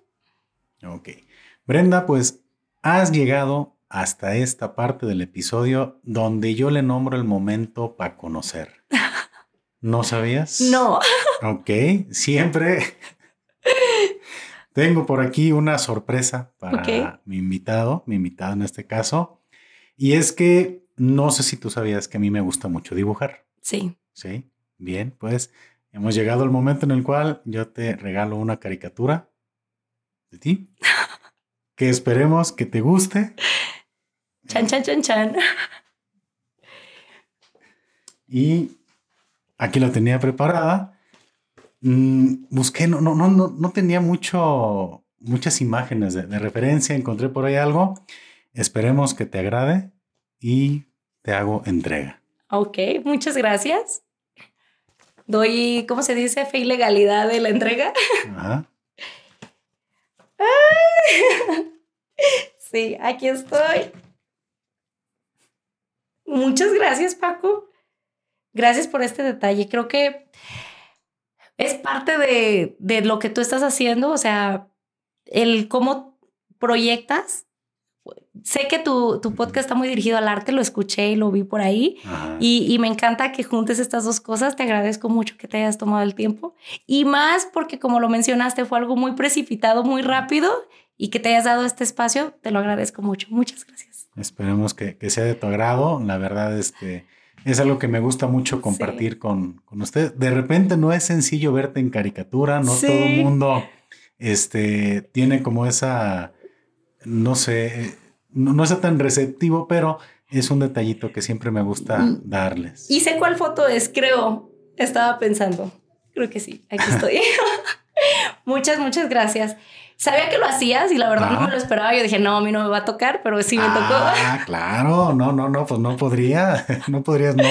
Ok. Brenda, pues has llegado hasta esta parte del episodio donde yo le nombro el momento para conocer. ¿No sabías? No. Ok, siempre tengo por aquí una sorpresa para mi invitado, mi invitado en este caso. Y es que no sé si tú sabías que a mí me gusta mucho dibujar. Sí. Sí, bien, pues hemos llegado al momento en el cual yo te regalo una caricatura de ti. que esperemos que te guste. Chan, chan, chan, chan. Y aquí la tenía preparada. Mm, busqué, no, no, no, no tenía mucho, muchas imágenes de, de, referencia. Encontré por ahí algo. Esperemos que te agrade y te hago entrega. Ok, muchas gracias. Doy, ¿cómo se dice? Fe y legalidad de la entrega. Ajá. Sí, aquí estoy. Muchas gracias, Paco. Gracias por este detalle. Creo que es parte de, de lo que tú estás haciendo, o sea, el cómo proyectas. Sé que tu, tu, podcast está muy dirigido al arte, lo escuché y lo vi por ahí. Y, y, me encanta que juntes estas dos cosas. Te agradezco mucho que te hayas tomado el tiempo. Y más porque, como lo mencionaste, fue algo muy precipitado, muy rápido y que te hayas dado este espacio, te lo agradezco mucho. Muchas gracias. Esperemos que, que sea de tu agrado. La verdad es que es algo que me gusta mucho compartir sí. con, con usted. De repente no es sencillo verte en caricatura, no sí. todo el mundo este, tiene como esa, no sé, no, no es tan receptivo, pero es un detallito que siempre me gusta mm. darles. Y sé cuál foto es, creo. Estaba pensando. Creo que sí, aquí estoy. muchas, muchas gracias. Sabía que lo hacías y la verdad ah. no me lo esperaba. Yo dije, no, a mí no me va a tocar, pero sí me ah, tocó. Ah, claro. No, no, no, pues no podría. No podrías no,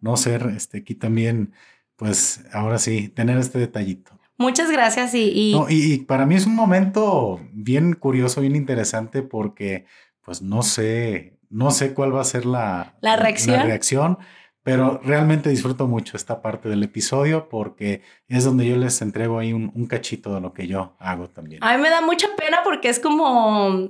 no ser este, aquí también, pues ahora sí, tener este detallito. Muchas gracias y... Y... No, y, y para mí es un momento bien curioso, bien interesante porque pues no sé, no sé cuál va a ser la, la reacción. La reacción pero realmente disfruto mucho esta parte del episodio porque es donde yo les entrego ahí un, un, cachito de lo que yo hago también. A mí me da mucha pena porque es como,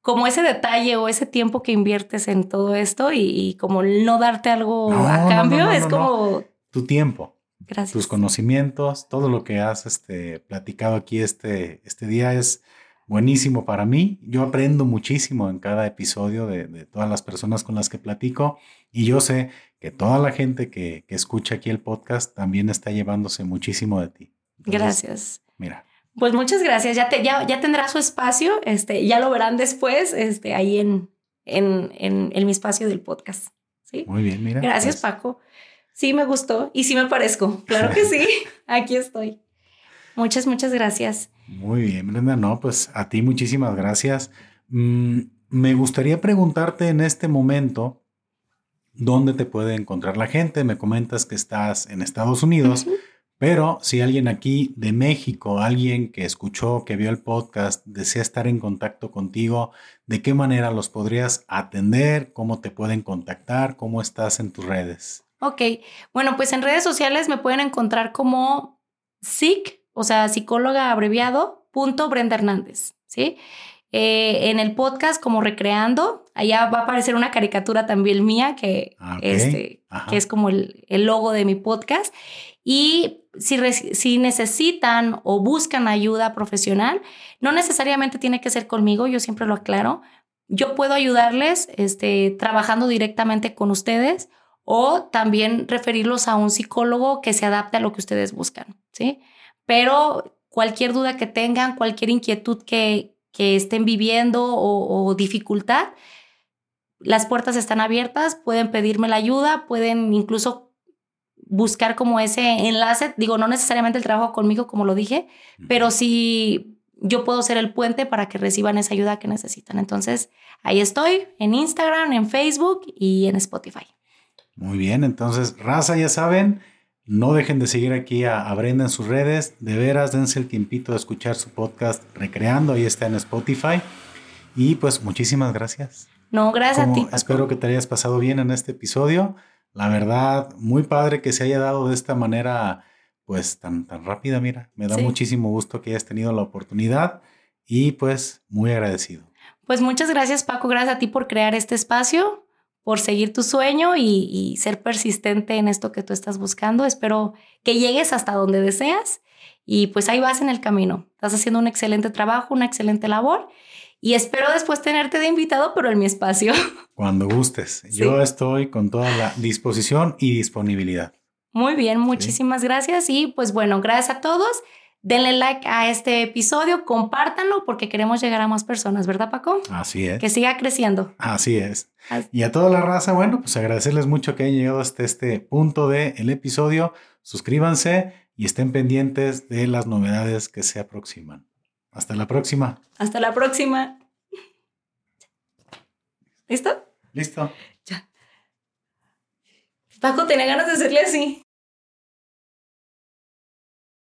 como ese detalle o ese tiempo que inviertes en todo esto y, y como no darte algo no, a cambio, no, no, es como... Tu tiempo. Gracias. Tus conocimientos, todo lo que has este, platicado aquí este, este día es buenísimo para mí. Yo aprendo muchísimo en cada episodio de, de, todas las personas con las que platico y yo sé que toda la gente que, que escucha aquí el podcast también está llevándose muchísimo de ti. Entonces, gracias. Mira. Pues muchas gracias. Ya, te, ya, ya tendrá su espacio. Este, ya lo verán después este, ahí en, en, en, en mi espacio del podcast. ¿sí? Muy bien, mira. Gracias, pues. Paco. Sí, me gustó y sí me parezco. Claro que sí. Aquí estoy. Muchas, muchas gracias. Muy bien, Brenda. No, pues a ti muchísimas gracias. Mm, me gustaría preguntarte en este momento dónde te puede encontrar la gente. Me comentas que estás en Estados Unidos, uh -huh. pero si alguien aquí de México, alguien que escuchó, que vio el podcast, desea estar en contacto contigo, ¿de qué manera los podrías atender? ¿Cómo te pueden contactar? ¿Cómo estás en tus redes? Ok, bueno, pues en redes sociales me pueden encontrar como SIC, o sea, psicóloga abreviado, punto Brenda Hernández, ¿sí? Eh, en el podcast como Recreando, allá va a aparecer una caricatura también mía que, Ah, okay. este, que es como el, el, logo de mi podcast. Y si, si necesitan o buscan ayuda profesional, no necesariamente tiene que ser conmigo, yo siempre lo aclaro. Yo puedo ayudarles este, trabajando directamente con ustedes o también referirlos a un psicólogo que se adapte a lo que ustedes buscan, ¿sí? Pero cualquier duda que tengan, cualquier inquietud que, que estén viviendo o, o, dificultad, las puertas están abiertas, pueden pedirme la ayuda, pueden incluso buscar como ese enlace, digo, no necesariamente el trabajo conmigo, como lo dije, pero sí yo puedo ser el puente para que reciban esa ayuda que necesitan. Entonces, ahí estoy, en Instagram, en Facebook y en Spotify. Muy bien, entonces, raza, ya saben, no dejen de seguir aquí a, a, Brenda en sus redes. De veras, dense el tiempito de escuchar su podcast Recreando. Ahí está en Spotify. Y pues muchísimas gracias. No, gracias a ti. Espero que te hayas pasado bien en este episodio. La verdad, muy padre que se haya dado de esta manera, pues tan, tan rápida, mira. Me da muchísimo gusto que hayas tenido la oportunidad y pues muy agradecido. Pues muchas gracias Paco, gracias a ti por crear este espacio, por seguir tu sueño y, y ser persistente en esto que tú estás buscando. Espero que llegues hasta donde deseas y pues ahí vas en el camino. Estás haciendo un excelente trabajo, una excelente labor y espero después tenerte de invitado, pero en mi espacio. Cuando gustes. Yo estoy con toda la disposición y disponibilidad. Muy bien, muchísimas gracias. Y pues bueno, gracias a todos. Denle like a este episodio, compártanlo porque queremos llegar a más personas, ¿verdad, Paco? Así es. Que siga creciendo. Así es. Y a toda la raza, bueno, pues agradecerles mucho que hayan llegado hasta este punto del episodio. Suscríbanse y estén pendientes de las novedades que se aproximan. Hasta la próxima. Hasta la próxima. ¿Listo? Listo. Ya. Paco tenía ganas de hacerle así.